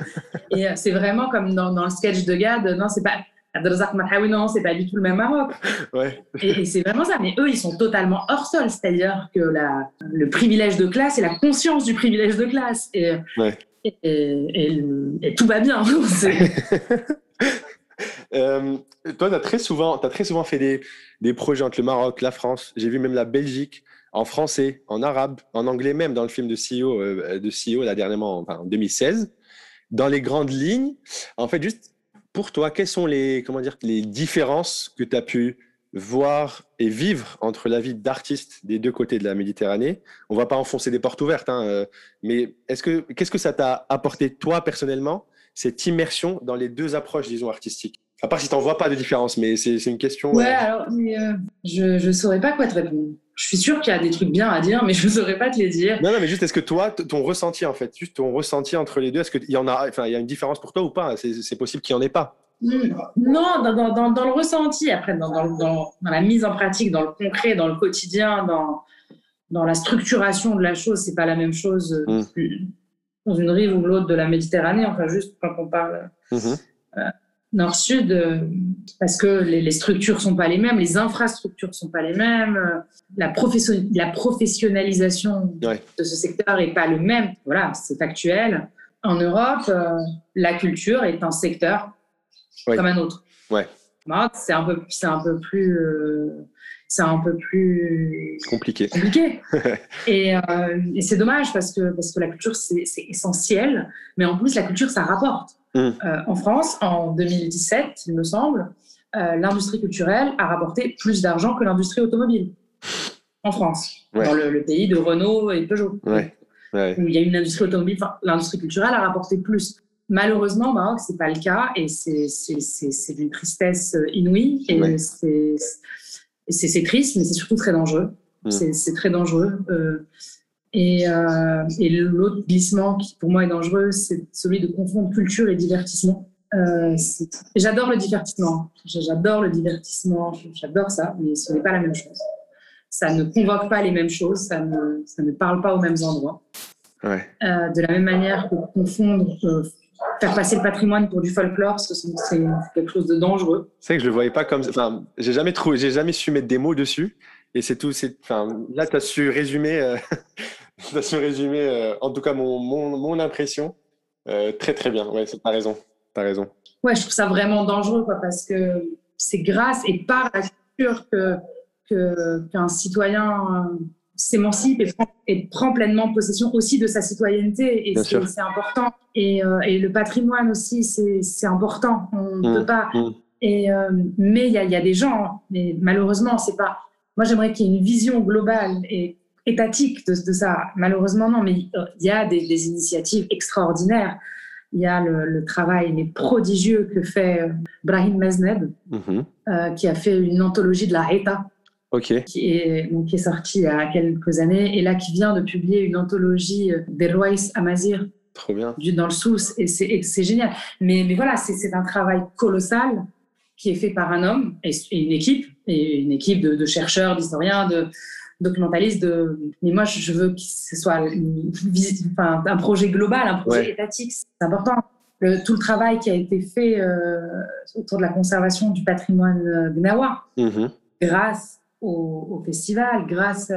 et euh, c'est vraiment comme dans, dans le sketch de Gad, non, c'est pas Abdelrazak Mahawi, non, c'est pas du tout le même Maroc.
Ouais.
Et, c'est vraiment ça. Mais eux, ils sont totalement hors sol. C'est-à-dire que la, le privilège de classe et la conscience du privilège de classe. Et,
ouais.
et, et tout va bien.
euh, toi, tu as, très souvent, as très souvent fait des, des projets entre le Maroc, la France. J'ai vu même la Belgique en français, en arabe, en anglais même, dans le film de CEO, euh, de CEO là, dernièrement, enfin, en 2016. Dans les grandes lignes, en fait, juste pour toi, quelles sont les, comment dire, les différences que tu as pu voir et vivre entre la vie d'artiste des deux côtés de la Méditerranée? On va pas enfoncer des portes ouvertes, hein, euh, mais est-ce que, qu'est-ce que ça t'a apporté, toi, personnellement, cette immersion dans les deux approches, disons, artistiques? À part si tu n'en vois pas de différence, mais c'est, une question.
Ouais, alors, euh, je ne saurais pas quoi te répondre je suis sûre qu'il y a des trucs bien à dire, mais je ne saurais pas te les dire.
Non, non, mais juste, est-ce que toi, ton ressenti, en fait, juste ton ressenti entre les deux, est-ce qu'il y en a, enfin, il y a une différence pour toi ou pas? C'est possible qu'il n'y en ait pas.
Hmm. Non, dans, dans, dans, le ressenti, après, dans, dans, la mise en pratique, dans le concret, dans le quotidien, dans, dans la structuration de la chose, c'est pas la même chose euh, hmm. dans une rive ou l'autre de la Méditerranée. Enfin, juste quand on parle. Mmh. Euh, nord-sud, euh, parce que les, les, structures sont pas les mêmes, les infrastructures sont pas les mêmes, euh, la, profession, la professionnalisation de ce secteur est pas le même. Voilà, c'est factuel. En Europe, euh, la culture est un secteur comme un autre.
Ouais.
C'est un peu, c'est un peu plus, c'est un peu plus
compliqué.
compliqué. et, et c'est dommage parce que parce que la culture c'est essentiel, mais en plus la culture ça rapporte. Mm. Euh, en France, en 2017, il me semble, euh, l'industrie culturelle a rapporté plus d'argent que l'industrie automobile en France, dans le, pays de Renault et Peugeot. Où il y a une industrie automobile, l'industrie culturelle a rapporté plus. Malheureusement, au Maroc, c'est pas le cas et c'est d'une tristesse inouïe et c'est triste, mais c'est surtout très dangereux. Mm. C'est très dangereux. Euh, et, euh, et l'autre glissement qui pour moi est dangereux, c'est celui de confondre culture et divertissement. Euh, j'adore le divertissement, j'adore le divertissement, j'adore ça, mais ce n'est pas la même chose. Ça ne convoque pas les mêmes choses, ça ne, ça ne parle pas aux mêmes endroits.
Ouais.
Euh, de la même manière que confondre, faire passer le patrimoine pour du folklore, c'est quelque chose de dangereux.
C'est que je le voyais pas comme ça. Enfin, j'ai jamais trouvé, j'ai jamais su mettre des mots dessus. Et c'est tout. Enfin, là, tu as su résumer, euh, as su résumer euh, en tout cas mon, mon, mon impression. Euh, très, très bien. Ouais, tu as raison. As raison.
Ouais, je trouve ça vraiment dangereux quoi, parce que c'est grâce et par la culture qu'un que, qu'un citoyen s'émancipe et, et, prend pleinement possession aussi de sa citoyenneté. Et c'est important. Et, et, le patrimoine aussi, c'est important. On ne mmh, peut pas. Mmh. Et, mais il y, y, a des gens, mais malheureusement, c'est pas moi, j'aimerais qu'il y ait une vision globale et étatique de, ça. Malheureusement, non, mais il y a des, initiatives extraordinaires. Il y a le, travail mais prodigieux que fait euh, Brahim Mezneb, mhm. euh, qui a fait une anthologie de la Haïta, qui, est, donc, qui est sortie il y a quelques années, et là qui vient de publier une anthologie euh, d'Eloïs Amazir.
Trop bien.
Du, dans le sous, et c'est génial. Mais, mais voilà, c'est un travail colossal qui est fait par un homme et, une équipe, et une équipe de, chercheurs, d'historiens, de documentalistes. De... Mais moi, je veux que ce soit enfin, un projet global, un projet étatique. C'est important. Le, tout le travail qui a été fait euh, autour de la conservation du patrimoine euh, gnawa, mm-hmm. grâce au, festival, grâce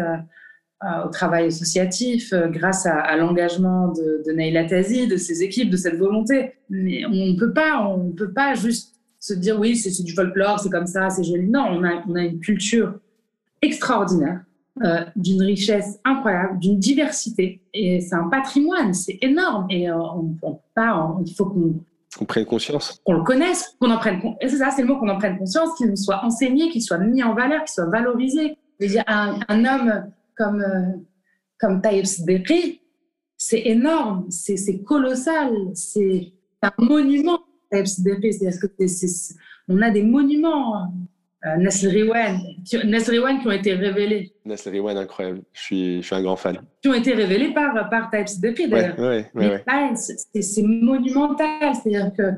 au travail associatif, euh, grâce à, l'engagement de, de Naila Tazi, de ses équipes, de cette volonté. Mais on ne peut pas, on peut pas juste se dire oui, c'est du folklore, c'est comme ça, c'est joli. Non, on a, on a une culture extraordinaire, euh, d'une richesse incroyable, d'une diversité. Et c'est un patrimoine, c'est énorme. Et euh, on, on, pas, il faut qu'on
prenne conscience.
Qu'on le connaisse, qu'on en prenne conscience. C'est ça, c'est le mot qu'on en prenne conscience, qu'il nous soit enseigné, qu'il soit mis en valeur, qu'il soit valorisé. dire, un, un homme comme, euh, comme Taïb c'est énorme, c'est colossal, c'est un monument Que on a des monuments. Euh, Riwan, qui, qui ont été révélés.
Nestle Riwan, incroyable. Je suis, je suis un grand fan.
Qui ont été révélés par, par Types Berry, d'ailleurs.
Ouais, ouais,
ouais, c'est monumental. C'est-à-dire que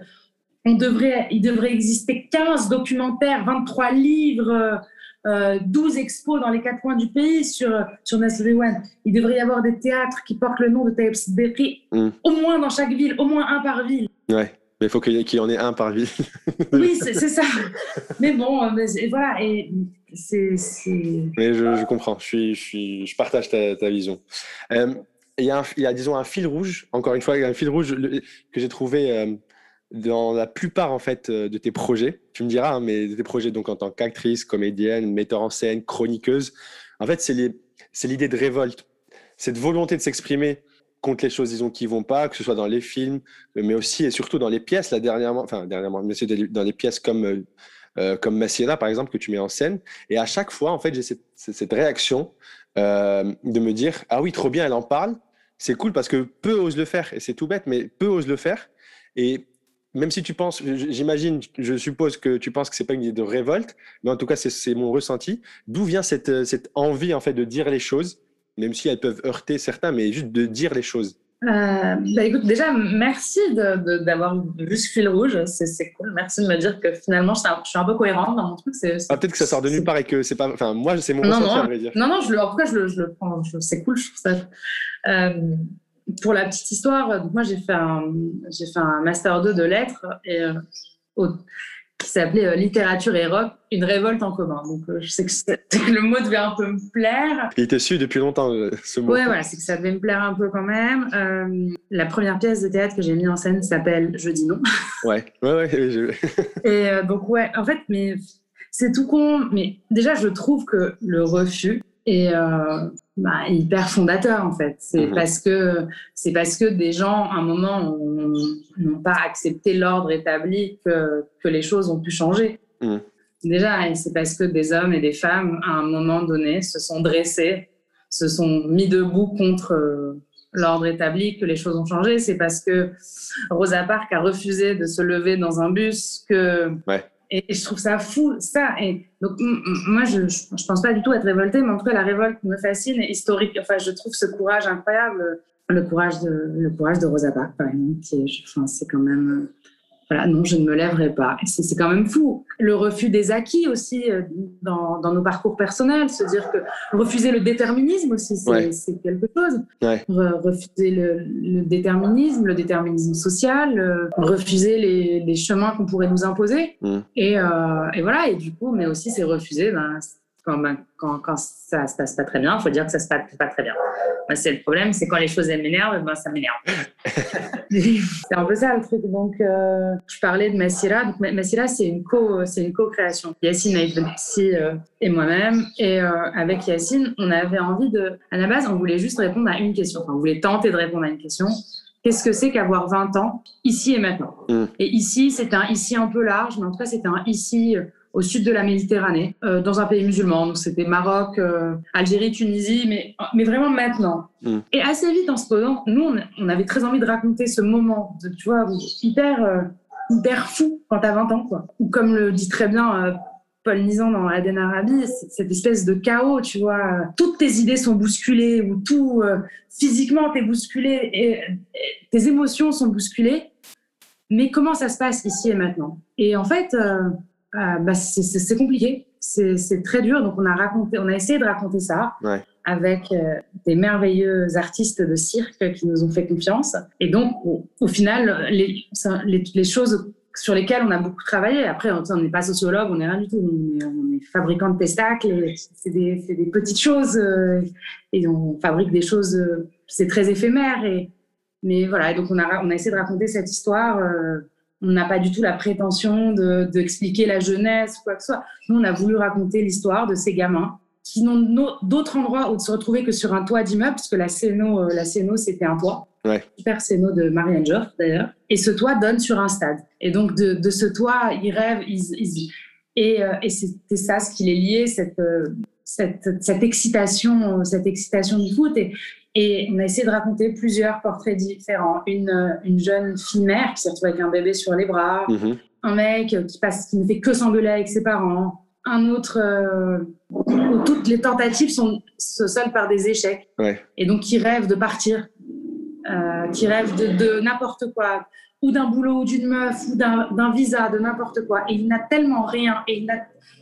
on devrait, il devrait exister 15 documentaires, 23 livres, euh, 12 expos dans les quatre coins du pays sur, sur Nasri One. Il devrait y avoir des théâtres qui portent le nom de Taïb Berry, mm. au moins dans chaque ville, au moins un par ville.
Ouais. Mais il faut qu'il y en ait un par ville.
oui, c'est ça. Mais bon, voilà, et c'est.
Mais je, je, comprends, je, suis, je, suis, je partage ta, ta vision. Euh, il, y a il y a, disons, un fil rouge, encore une fois, un fil rouge que j'ai trouvé euh, dans la plupart en fait euh, de tes projets. Tu me diras, hein, mais de tes projets donc en tant qu'actrice, comédienne, metteur en scène, chroniqueuse. En fait, c'est l'idée de révolte, cette volonté de s'exprimer contre les choses, disons, qui vont pas, que ce soit dans les films, mais aussi et surtout dans les pièces. Là, dernièrement, enfin dernièrement, mais dans les pièces comme euh, euh comme Massiela, par exemple, que tu mets en scène. Et à chaque fois, en fait, j'ai cette, réaction euh, de me dire, ah oui, trop bien, elle en parle. C'est cool parce que peu osent le faire, et c'est tout bête, mais peu osent le faire. Et même si tu penses, j'imagine, je suppose que tu penses que c'est pas une idée de révolte, mais en tout cas, c'est mon ressenti. D'où vient cette, cette, envie, en fait, de dire les choses, même si elles peuvent heurter certains, mais juste de dire les choses
euh, bah écoute, déjà, merci d'avoir vu ce fil rouge. C'est cool. Merci de me dire que finalement, je suis un, peu cohérente dans mon truc.
Ah, Peut-être que ça sort de nulle part et que c'est pas. Enfin, moi, c'est mon ressenti,
non,
à vrai dire.
Non, non, je en tout cas, je le, je le prends. C'est cool, je trouve ça. Euh, pour la petite histoire, moi j'ai fait un, fait un master 2 de lettres et, euh, qui s'appelait euh, littérature et rock, une révolte en commun. Donc euh, je sais que, le mot devait un peu me plaire.
Il était su depuis longtemps ce mot.
Ouais, voilà, c'est que ça devait me plaire un peu quand même. la première pièce de théâtre que j'ai mise en scène s'appelle Je dis non.
Ouais, ouais, ouais.
et donc ouais, en fait, mais c'est tout con. Mais déjà, je trouve que le refus est bah, hyper fondateur en fait. C'est mhm. parce que c'est parce que des gens, à un moment, n'ont pas accepté l'ordre établi que, que les choses ont pu changer. Mhm. Déjà, c'est parce que des hommes et des femmes, à un moment donné, se sont dressés, se sont mis debout contre euh, l'ordre établi que les choses ont changé. C'est parce que Rosa Parks a refusé de se lever dans un bus que
ouais.
Et je trouve ça fou, ça. Et donc, moi, je ne pense pas du tout être révoltée, mais en tout cas, la révolte me fascine et historique. Enfin, je trouve ce courage incroyable. Le courage de, le courage de Rosa Parks, par exemple, qui est, enfin, c'est quand même voilà, non, je ne me lèverai pas. C'est quand même fou. Le refus des acquis aussi euh, dans, dans, nos parcours personnels, se dire que refuser le déterminisme aussi, c'est quelque chose. refuser le, le, déterminisme, le déterminisme social, euh, refuser les, les chemins qu'on pourrait nous imposer. Mm. Et, euh, et, voilà, et du coup, mais aussi c'est refuser ben, quand, ben, quand, quand, ça se passe pas très bien, il faut dire que ça se passe pas très bien. c'est le problème, c'est quand les choses m'énervent, ben, ça m'énerve. c'est un peu ça le truc. Donc, euh, je parlais de Massira. Donc, Massira, c'est une co, c'est une co-création. Yacine Aïbnessi euh, et moi-même. Et euh, avec Yacine, on avait envie de, à la base, on voulait juste répondre à une question. Enfin, on voulait tenter de répondre à une question. Qu'est-ce que c'est qu'avoir 20 ans ici et maintenant? Mm. Et ici, c'est un ici un peu large, mais en tout cas, c'était un ici au sud de la Méditerranée, euh, dans un pays musulman. Donc c'était Maroc, euh, Algérie, Tunisie, mais, mais vraiment maintenant. Hmm. Et assez vite en se posant, nous, on, avait très envie de raconter ce moment, de, tu vois, hyper, euh, hyper fou quand tu as 20 ans. Quoi. Ou comme le dit très bien Paul Nizan dans Aden Arabi, cette espèce de chaos, tu vois. Toutes tes idées sont bousculées, ou tout, physiquement, t'es bousculé, et, tes émotions sont bousculées. Mais comment ça se passe ici et maintenant? Et en fait, euh, bah, c'est compliqué, c'est très dur. Donc on a raconté, on a essayé de raconter ça avec euh, des merveilleux artistes de cirque qui nous ont fait confiance. Et donc au, final, les, les, choses sur lesquelles on a beaucoup travaillé. Après, on n'est pas sociologue, on n'est rien du tout. On est, fabricant de testacles. C'est des, des, petites choses euh, et on fabrique des choses. c'est très éphémère. Et, mais voilà, donc on a, on a essayé de raconter cette histoire on n'a pas du tout la prétention d'expliquer la jeunesse ou quoi que ce soit. Nous, on a voulu raconter l'histoire de ces gamins qui n'ont d'autre endroit où de se retrouver que sur un toit d'immeuble, parce que la Céno, euh, la c'était un toit.
Ouais.
Super Céno de Marianne Joff, d'ailleurs. Et ce toit donne sur un stade. Et donc, de, ce toit, ils rêvent, ils, et, euh, et c'était ça ce qui les liait, cette, euh, cette, cette, excitation, cette excitation du foot. Et, Et on a essayé de raconter plusieurs portraits différents. Une, une jeune fille mère qui s'est retrouvée avec un bébé sur les bras,
Mhm.
un mec qui, passe, qui ne fait que s'engueuler avec ses parents, un autre euh, où toutes les tentatives sont, se soldent par des échecs.
Ouais.
Et donc qui rêve de partir, euh, qui rêve de, de n'importe quoi, ou d'un boulot, ou d'une meuf, ou d'un visa, de n'importe quoi. Et il n'a tellement rien, et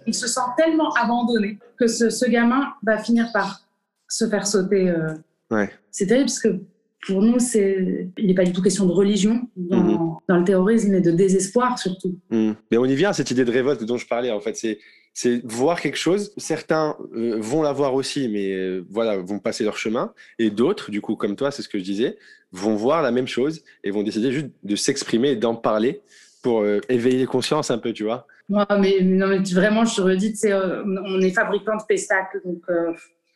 il, se sent tellement abandonné que ce, ce gamin va finir par se faire sauter. euh.
Ouais.
C'est terrible parce que pour nous, c'est, il n'est pas du tout question de religion dans,
Mhm.
dans le terrorisme et de désespoir surtout.
Mm. Mais on y vient à cette idée de révolte dont je parlais. En fait, c'est c'est voir quelque chose. Certains euh, vont la voir aussi, mais euh, voilà, vont passer leur chemin. Et d'autres, du coup, comme toi, c'est ce que je disais, vont voir la même chose et vont décider juste de s'exprimer et d'en parler pour euh, éveiller les consciences un peu, tu vois.
Ouais, mais, non, mais vraiment, je te redis, on est fabricant de pestacles, donc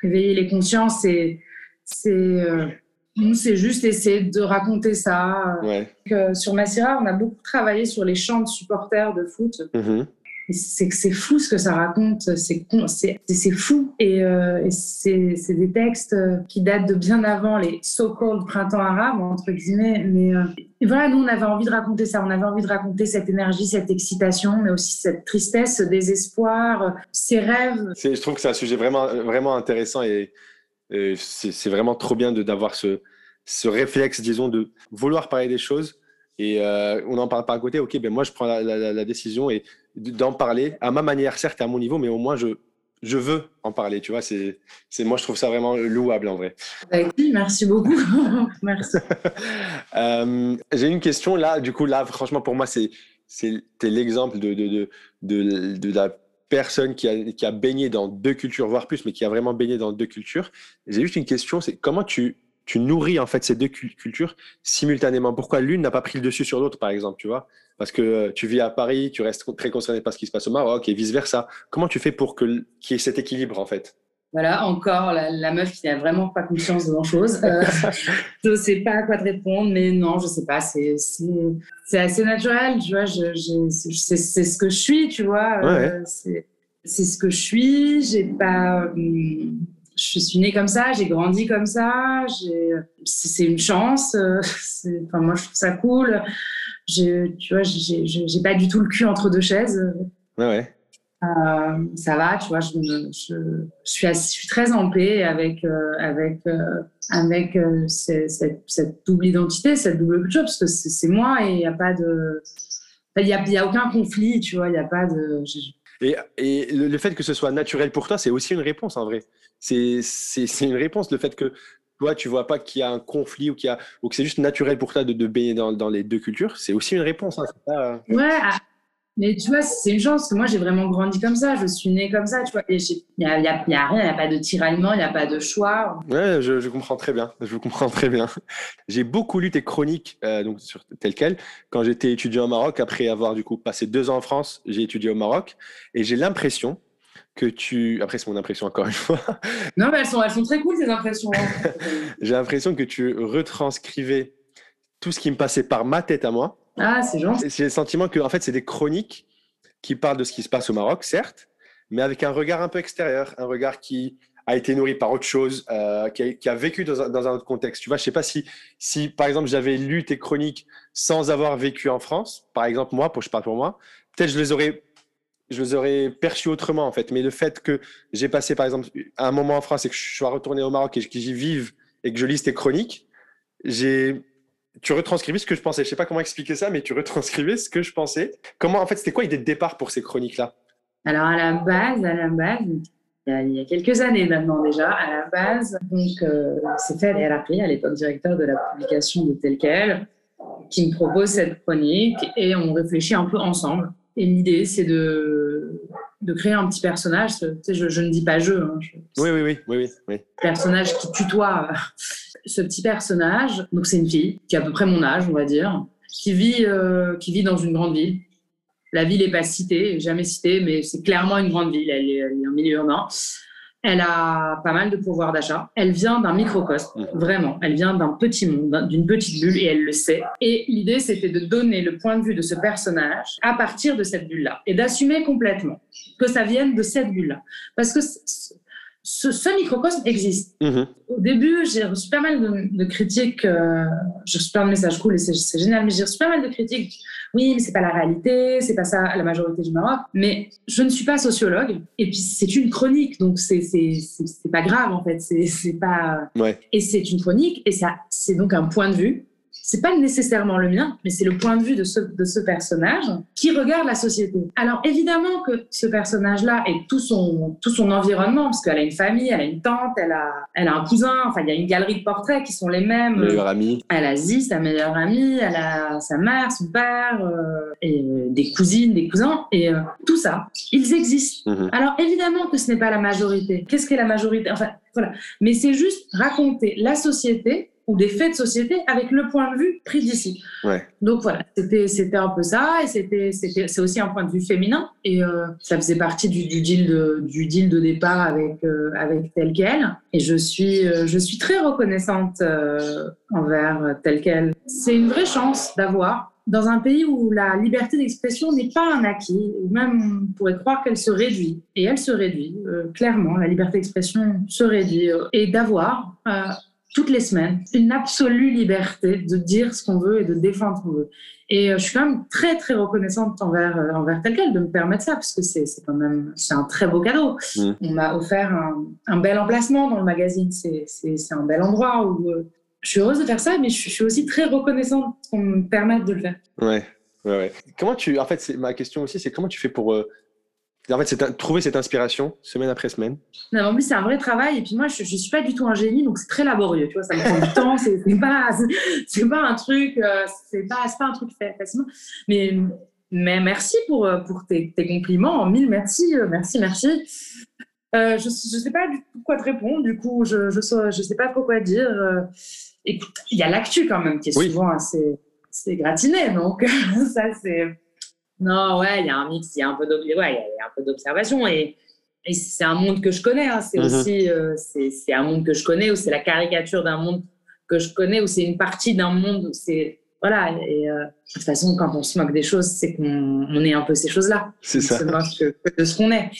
réveiller les consciences, c'est, c'est, euh, nous, c'est juste essayer de raconter ça.
Ouais.
Donc, sur Massira, on a beaucoup travaillé sur les chants de supporters de foot.
Mhm.
Et C'est que c'est fou ce que ça raconte, c'est c'est c'est fou. Et, euh, et c'est des textes euh, qui datent de bien avant les so-called printemps arabes, entre guillemets. Mais euh, et voilà, nous, on avait envie de raconter ça. On avait envie de raconter cette énergie, cette excitation, mais aussi cette tristesse, ce désespoir, ces rêves.
Je trouve que c'est un sujet vraiment, vraiment intéressant et c'est c'est vraiment trop bien d'avoir ce, ce réflexe, disons, de vouloir parler des choses et euh, on n'en parle pas à côté. Ok, ben moi je prends la, la- la décision et d'en parler à ma manière, certes à mon niveau, mais au moins je, je veux en parler. Tu vois, c'est, c'est moi je trouve ça vraiment louable en vrai.
Lui, merci beaucoup. merci.
Euh, J'ai une question là, du coup là, franchement pour moi c'est c'était l'exemple de de, de, de, de la personne qui a, qui a baigné dans deux cultures, voire plus, mais qui a vraiment baigné dans deux cultures. J'ai juste une question, c'est comment tu, tu nourris en fait ces deux cul- cultures simultanément? Pourquoi l'une n'a pas pris le dessus sur l'autre, par exemple, tu vois? Parce que euh, tu vis à Paris, tu restes très concerné par ce qui se passe au Maroc et vice versa. Comment tu fais pour qu'il y ait cet équilibre en fait?
Voilà, encore la, la meuf qui n'a vraiment pas conscience de grand-chose. Euh, je ne sais pas à quoi te répondre, mais non, je sais pas. C'est c'est- c'est assez naturel, tu vois. Je, je- c'est c'est ce que je suis, tu vois. euh, c'est c'est ce que je suis. J'ai pas. hum, je suis née comme ça, j'ai grandi comme ça. C'est c'est une chance. euh, c'est- Enfin, moi, je trouve ça cool. J'ai- Tu vois, j'ai pas du tout le cul entre deux chaises.
Ouais, ouais.
Euh, ça va, tu vois, je, me- je, je suis, assez- je suis très en paix avec, euh, avec, euh, avec cette, cette double identité, cette double culture, parce que c'est moi et il n'y a pas de. Il n'y a, y a aucun conflit, tu vois, il n'y a pas de.
Et, et le, le fait que ce soit naturel pour toi, c'est aussi une réponse en vrai. C'est c'est- c'est une réponse, le fait que toi, tu vois pas qu'il y a un conflit ou, qu'il y a, ou que c'est juste naturel pour toi de, de baigner dans, dans les deux cultures, c'est aussi une réponse. hein, c'est pas-
Ouais, mais tu vois, c'est une chance, parce que moi, j'ai vraiment grandi comme ça, je suis née comme ça, tu vois. Il n'y a, il y a, il y a rien, il n'y a pas de tiraillement, il n'y a pas de choix.
Ouais, je, je comprends très bien. Je comprends très bien. J'ai beaucoup lu tes chroniques, euh, donc sur tel quel, quand j'étais étudiant au Maroc. Après avoir du coup passé deux ans en France, j'ai étudié au Maroc, et j'ai l'impression que tu. Après, c'est mon impression encore une fois.
Non, mais elles sont, elles sont très cool, ces impressions. hein.
j'ai l'impression que tu retranscrivais tout ce qui me passait par ma tête à moi.
Ah, c'est gentil.
J'ai le sentiment que en fait, c'est des chroniques qui parlent de ce qui se passe au Maroc, certes, mais avec un regard un peu extérieur, un regard qui a été nourri par autre chose, euh, qui, a, vécu dans un, dans un autre contexte. Tu vois, je sais pas si, si par exemple, j'avais lu tes chroniques sans avoir vécu en France, par exemple, moi, pour je parle pour moi, peut-être je les aurais je les aurais perçus autrement en fait. Mais le fait que j'ai passé par exemple un moment en France et que je sois retourné au Maroc et que j'y vive et que je lise tes chroniques, j'ai tu retranscrivais ce que je pensais. Je sais pas comment expliquer ça, mais tu retranscrivais ce que je pensais. Comment, en fait, c'était quoi l'idée de départ pour ces chroniques-là?
Alors à la base, à la base, il y a, quelques années maintenant déjà, à la base, donc euh, c'est fait à l'époque directeur de la publication de Tel Quel, qui me propose cette chronique et on réfléchit un peu ensemble. Et l'idée, c'est de, de créer un petit personnage. Tu sais, je, je ne dis pas je, hein, je-
Oui, oui, oui, oui, oui. oui.
personnage qui tutoie euh, ce petit personnage. Donc c'est une fille qui a à peu près mon âge, on va dire, qui vit, euh, qui vit dans une grande ville. La ville n'est pas citée, jamais citée, mais c'est clairement une grande ville. Elle est, elle est en milieu urbain. Elle a pas mal de pouvoir d'achat. Elle vient d'un microcosme,
Mhm.
vraiment. Elle vient d'un petit monde, d'un- d'une petite bulle, et elle le sait. Et l'idée, c'était de donner le point de vue de ce personnage à partir de cette bulle-là, et d'assumer complètement que ça vienne de cette bulle-là. Parce que c- ce, microcosme existe.
Mhm.
Au début, j'ai reçu pas mal de, critiques. Euh, j'ai reçu plein de messages cool et c'est génial, mais j'ai reçu pas mal de critiques. Oui, mais c'est pas la réalité, c'est pas ça la majorité du Maroc. Mais je ne suis pas sociologue et puis c'est une chronique, donc c'est pas grave en fait. C'est pas.
Ouais.
Et c'est une chronique et ça c'est donc un point de vue c'est pas nécessairement le mien, mais c'est le point de vue de ce, de ce personnage qui regarde la société. Alors évidemment que ce personnage-là et tout son, tout son environnement, parce qu'elle a une famille, elle a une tante, elle a, elle a un cousin, enfin il y a une galerie de portraits qui sont les mêmes.
Meilleure amie.
Elle a Zi, sa meilleure amie, elle a sa mère, son père, euh, et des cousines, des cousins, et euh, tout ça, ils existent.
Mhm.
Alors évidemment que ce n'est pas la majorité. Qu'est-ce qu'est la majorité? Enfin voilà, mais c'est juste raconter la société ou des faits de société avec le point de vue pris d'ici.
Ouais.
Donc voilà, c'était c'était un peu ça et c'est aussi un point de vue féminin et euh, ça faisait partie du, du, deal de du deal de départ avec euh, avec tel quel et je suis euh, je suis très reconnaissante envers tel quel. C'est une vraie chance d'avoir dans un pays où la liberté d'expression n'est pas un acquis, ou même on pourrait croire qu'elle se réduit, et elle se réduit, clairement, la liberté d'expression se réduit, et d'avoir toutes les semaines, une absolue liberté de dire ce qu'on veut et de défendre ce qu'on veut. Et euh, je suis quand même très, très reconnaissante envers, euh, envers tel quel de me permettre ça, parce que c'est quand même c'est un très beau cadeau.
Mmh.
On m'a offert un, bel emplacement dans le magazine. C'est un bel endroit où euh, je suis heureuse de faire ça, mais je, suis aussi très reconnaissante qu'on me permette de le faire.
Ouais, ouais, ouais. Comment tu, en fait, ma question aussi, c'est comment tu fais pour en fait, c'est trouver cette inspiration semaine après semaine.
Non, en plus, c'est un vrai travail. Et puis moi, je ne suis pas du tout un génie, donc c'est très laborieux. Tu vois, ça me prend du temps. C'est pas, c'est pas un truc, euh, c'est pas, pas un truc fait facilement. Mais, mais merci pour, euh, pour tes, tes compliments. Mille merci, euh, merci, merci. Euh, je ne sais pas du tout quoi te répondre. Du coup, je ne je sais pas trop quoi dire. écoute, il y a l'actu quand même qui est souvent assez, assez gratiné. Donc, ça, c'est non, ouais, il y a un mix, il y a un peu d'observation et, et c'est un monde que je connais. Hein. C'est mhm. aussi euh, c'est un monde que je connais ou c'est la caricature d'un monde que je connais ou c'est une partie d'un monde. C'est voilà. Et euh, de toute façon, quand on se moque des choses, c'est qu'on on est un peu ces choses-là.
C'est ça.
On se moque de ce qu'on est.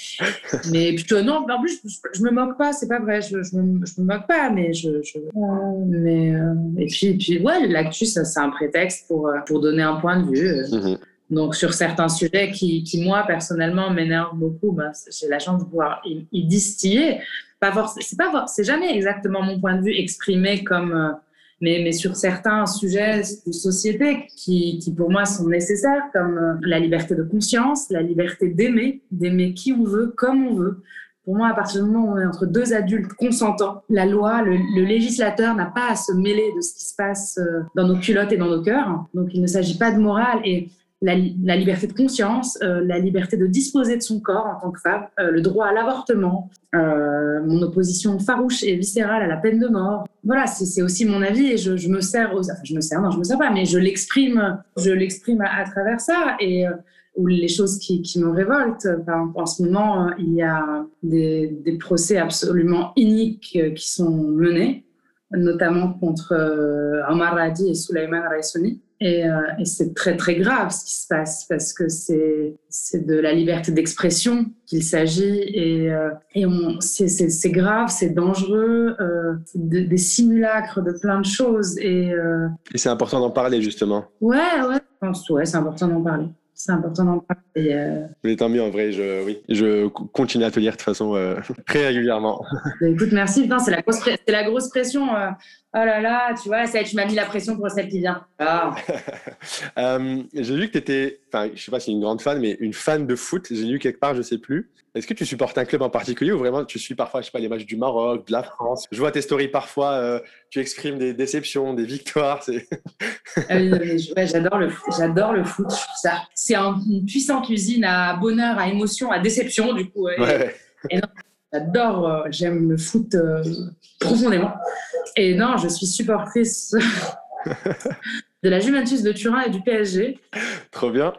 mais plutôt non. En plus, je, je, me moque pas. C'est pas vrai. Je, je, me, je me moque pas, mais je. mais euh, et puis, et puis ouais, l'actu, ça, c'est un prétexte pour pour donner un point de vue.
Mhm.
Donc, sur certains sujets qui, qui moi, personnellement, m'énervent beaucoup, ben, j'ai la chance de pouvoir y, distiller. Pas c'est pas c'est jamais exactement mon point de vue exprimé comme, euh, mais, mais sur certains sujets de société qui, qui pour moi sont nécessaires, comme euh, la liberté de conscience, la liberté d'aimer, d'aimer qui on veut, comme on veut. Pour moi, à partir du moment où on est entre deux adultes consentants, la loi, le, le législateur n'a pas à se mêler de ce qui se passe euh, dans nos culottes et dans nos cœurs. Donc, il ne s'agit pas de morale. Et la, liberté de conscience, euh, la liberté de disposer de son corps en tant que femme, euh, le droit à l'avortement, euh, mon opposition farouche et viscérale à la peine de mort. Voilà, c'est aussi mon avis et je, me sers aux, enfin, je me sers, non, je me sers pas, mais je l'exprime, je l'exprime à, travers ça et ou les choses qui, me révoltent. en ce moment, il y a des procès absolument iniques qui sont menés, notamment contre Omar Radi et Souleymane Raissouni euh, et, c'est très très grave ce qui se passe parce que c'est c'est de la liberté d'expression qu'il s'agit et, euh, et c'est grave, c'est dangereux, euh, des simulacres de plein de choses et, euh,
et c'est important d'en parler justement.
Ouais ouais, je pense ouais c'est important d'en parler c'est important d'en parler. Euh...
Mais tant mieux, en vrai, je, oui, je continue à te lire de toute façon euh, très régulièrement.
Bah, écoute, merci. C'est la, grosse la grosse pression. Euh, oh là là, tu vois, ça, tu m'as mis la pression pour celle qui vient. Ah.
Euh, j'ai vu que tu étais, enfin, je sais pas si une grande fan, mais une fan de foot. J'ai lu quelque part, je sais plus. Est-ce que tu supportes un club en particulier ou vraiment tu suis parfois, je sais pas, les matchs du Maroc, de la France? Je vois tes stories parfois, euh, tu exprimes des déceptions, des victoires.
Ah j'adore le, j'adore le foot. Ça, c'est une puissante cuisine à bonheur, à émotion, à déception du coup. J'adore, euh, j'aime le foot euh, profondément. Et non, je suis supportrice de la Juventus de Turin et du PSG.
Trop bien.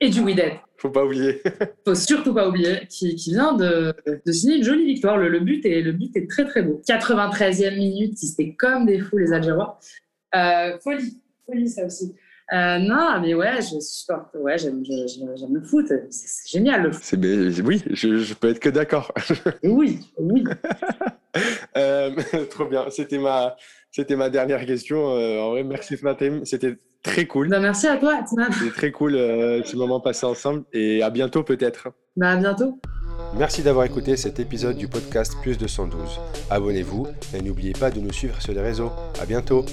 et du Wydad.
Faut pas oublier.
Faut surtout pas oublier, qui, qui vient de, de, signer une jolie victoire. Le, le, but est, le but est très très beau. 93e minute, c'était comme des fous les Algérois. Euh, folie, folie ça aussi. Euh, non, mais ouais, je supporte. Ouais, j'aime, le foot. C'est, génial le foot.
C'est, oui, je, je, peux être que d'accord.
oui, oui.
euh, trop bien. C'était ma, c'était ma dernière question. Euh, en vrai, merci Fatim. C'était très cool.
Bah, merci à toi,
C'était très cool euh, ce moment passé ensemble et à bientôt peut-être.
Bah, à bientôt.
Merci d'avoir écouté cet épisode du podcast Plus de 112. Abonnez-vous et n'oubliez pas de nous suivre sur les réseaux. À bientôt.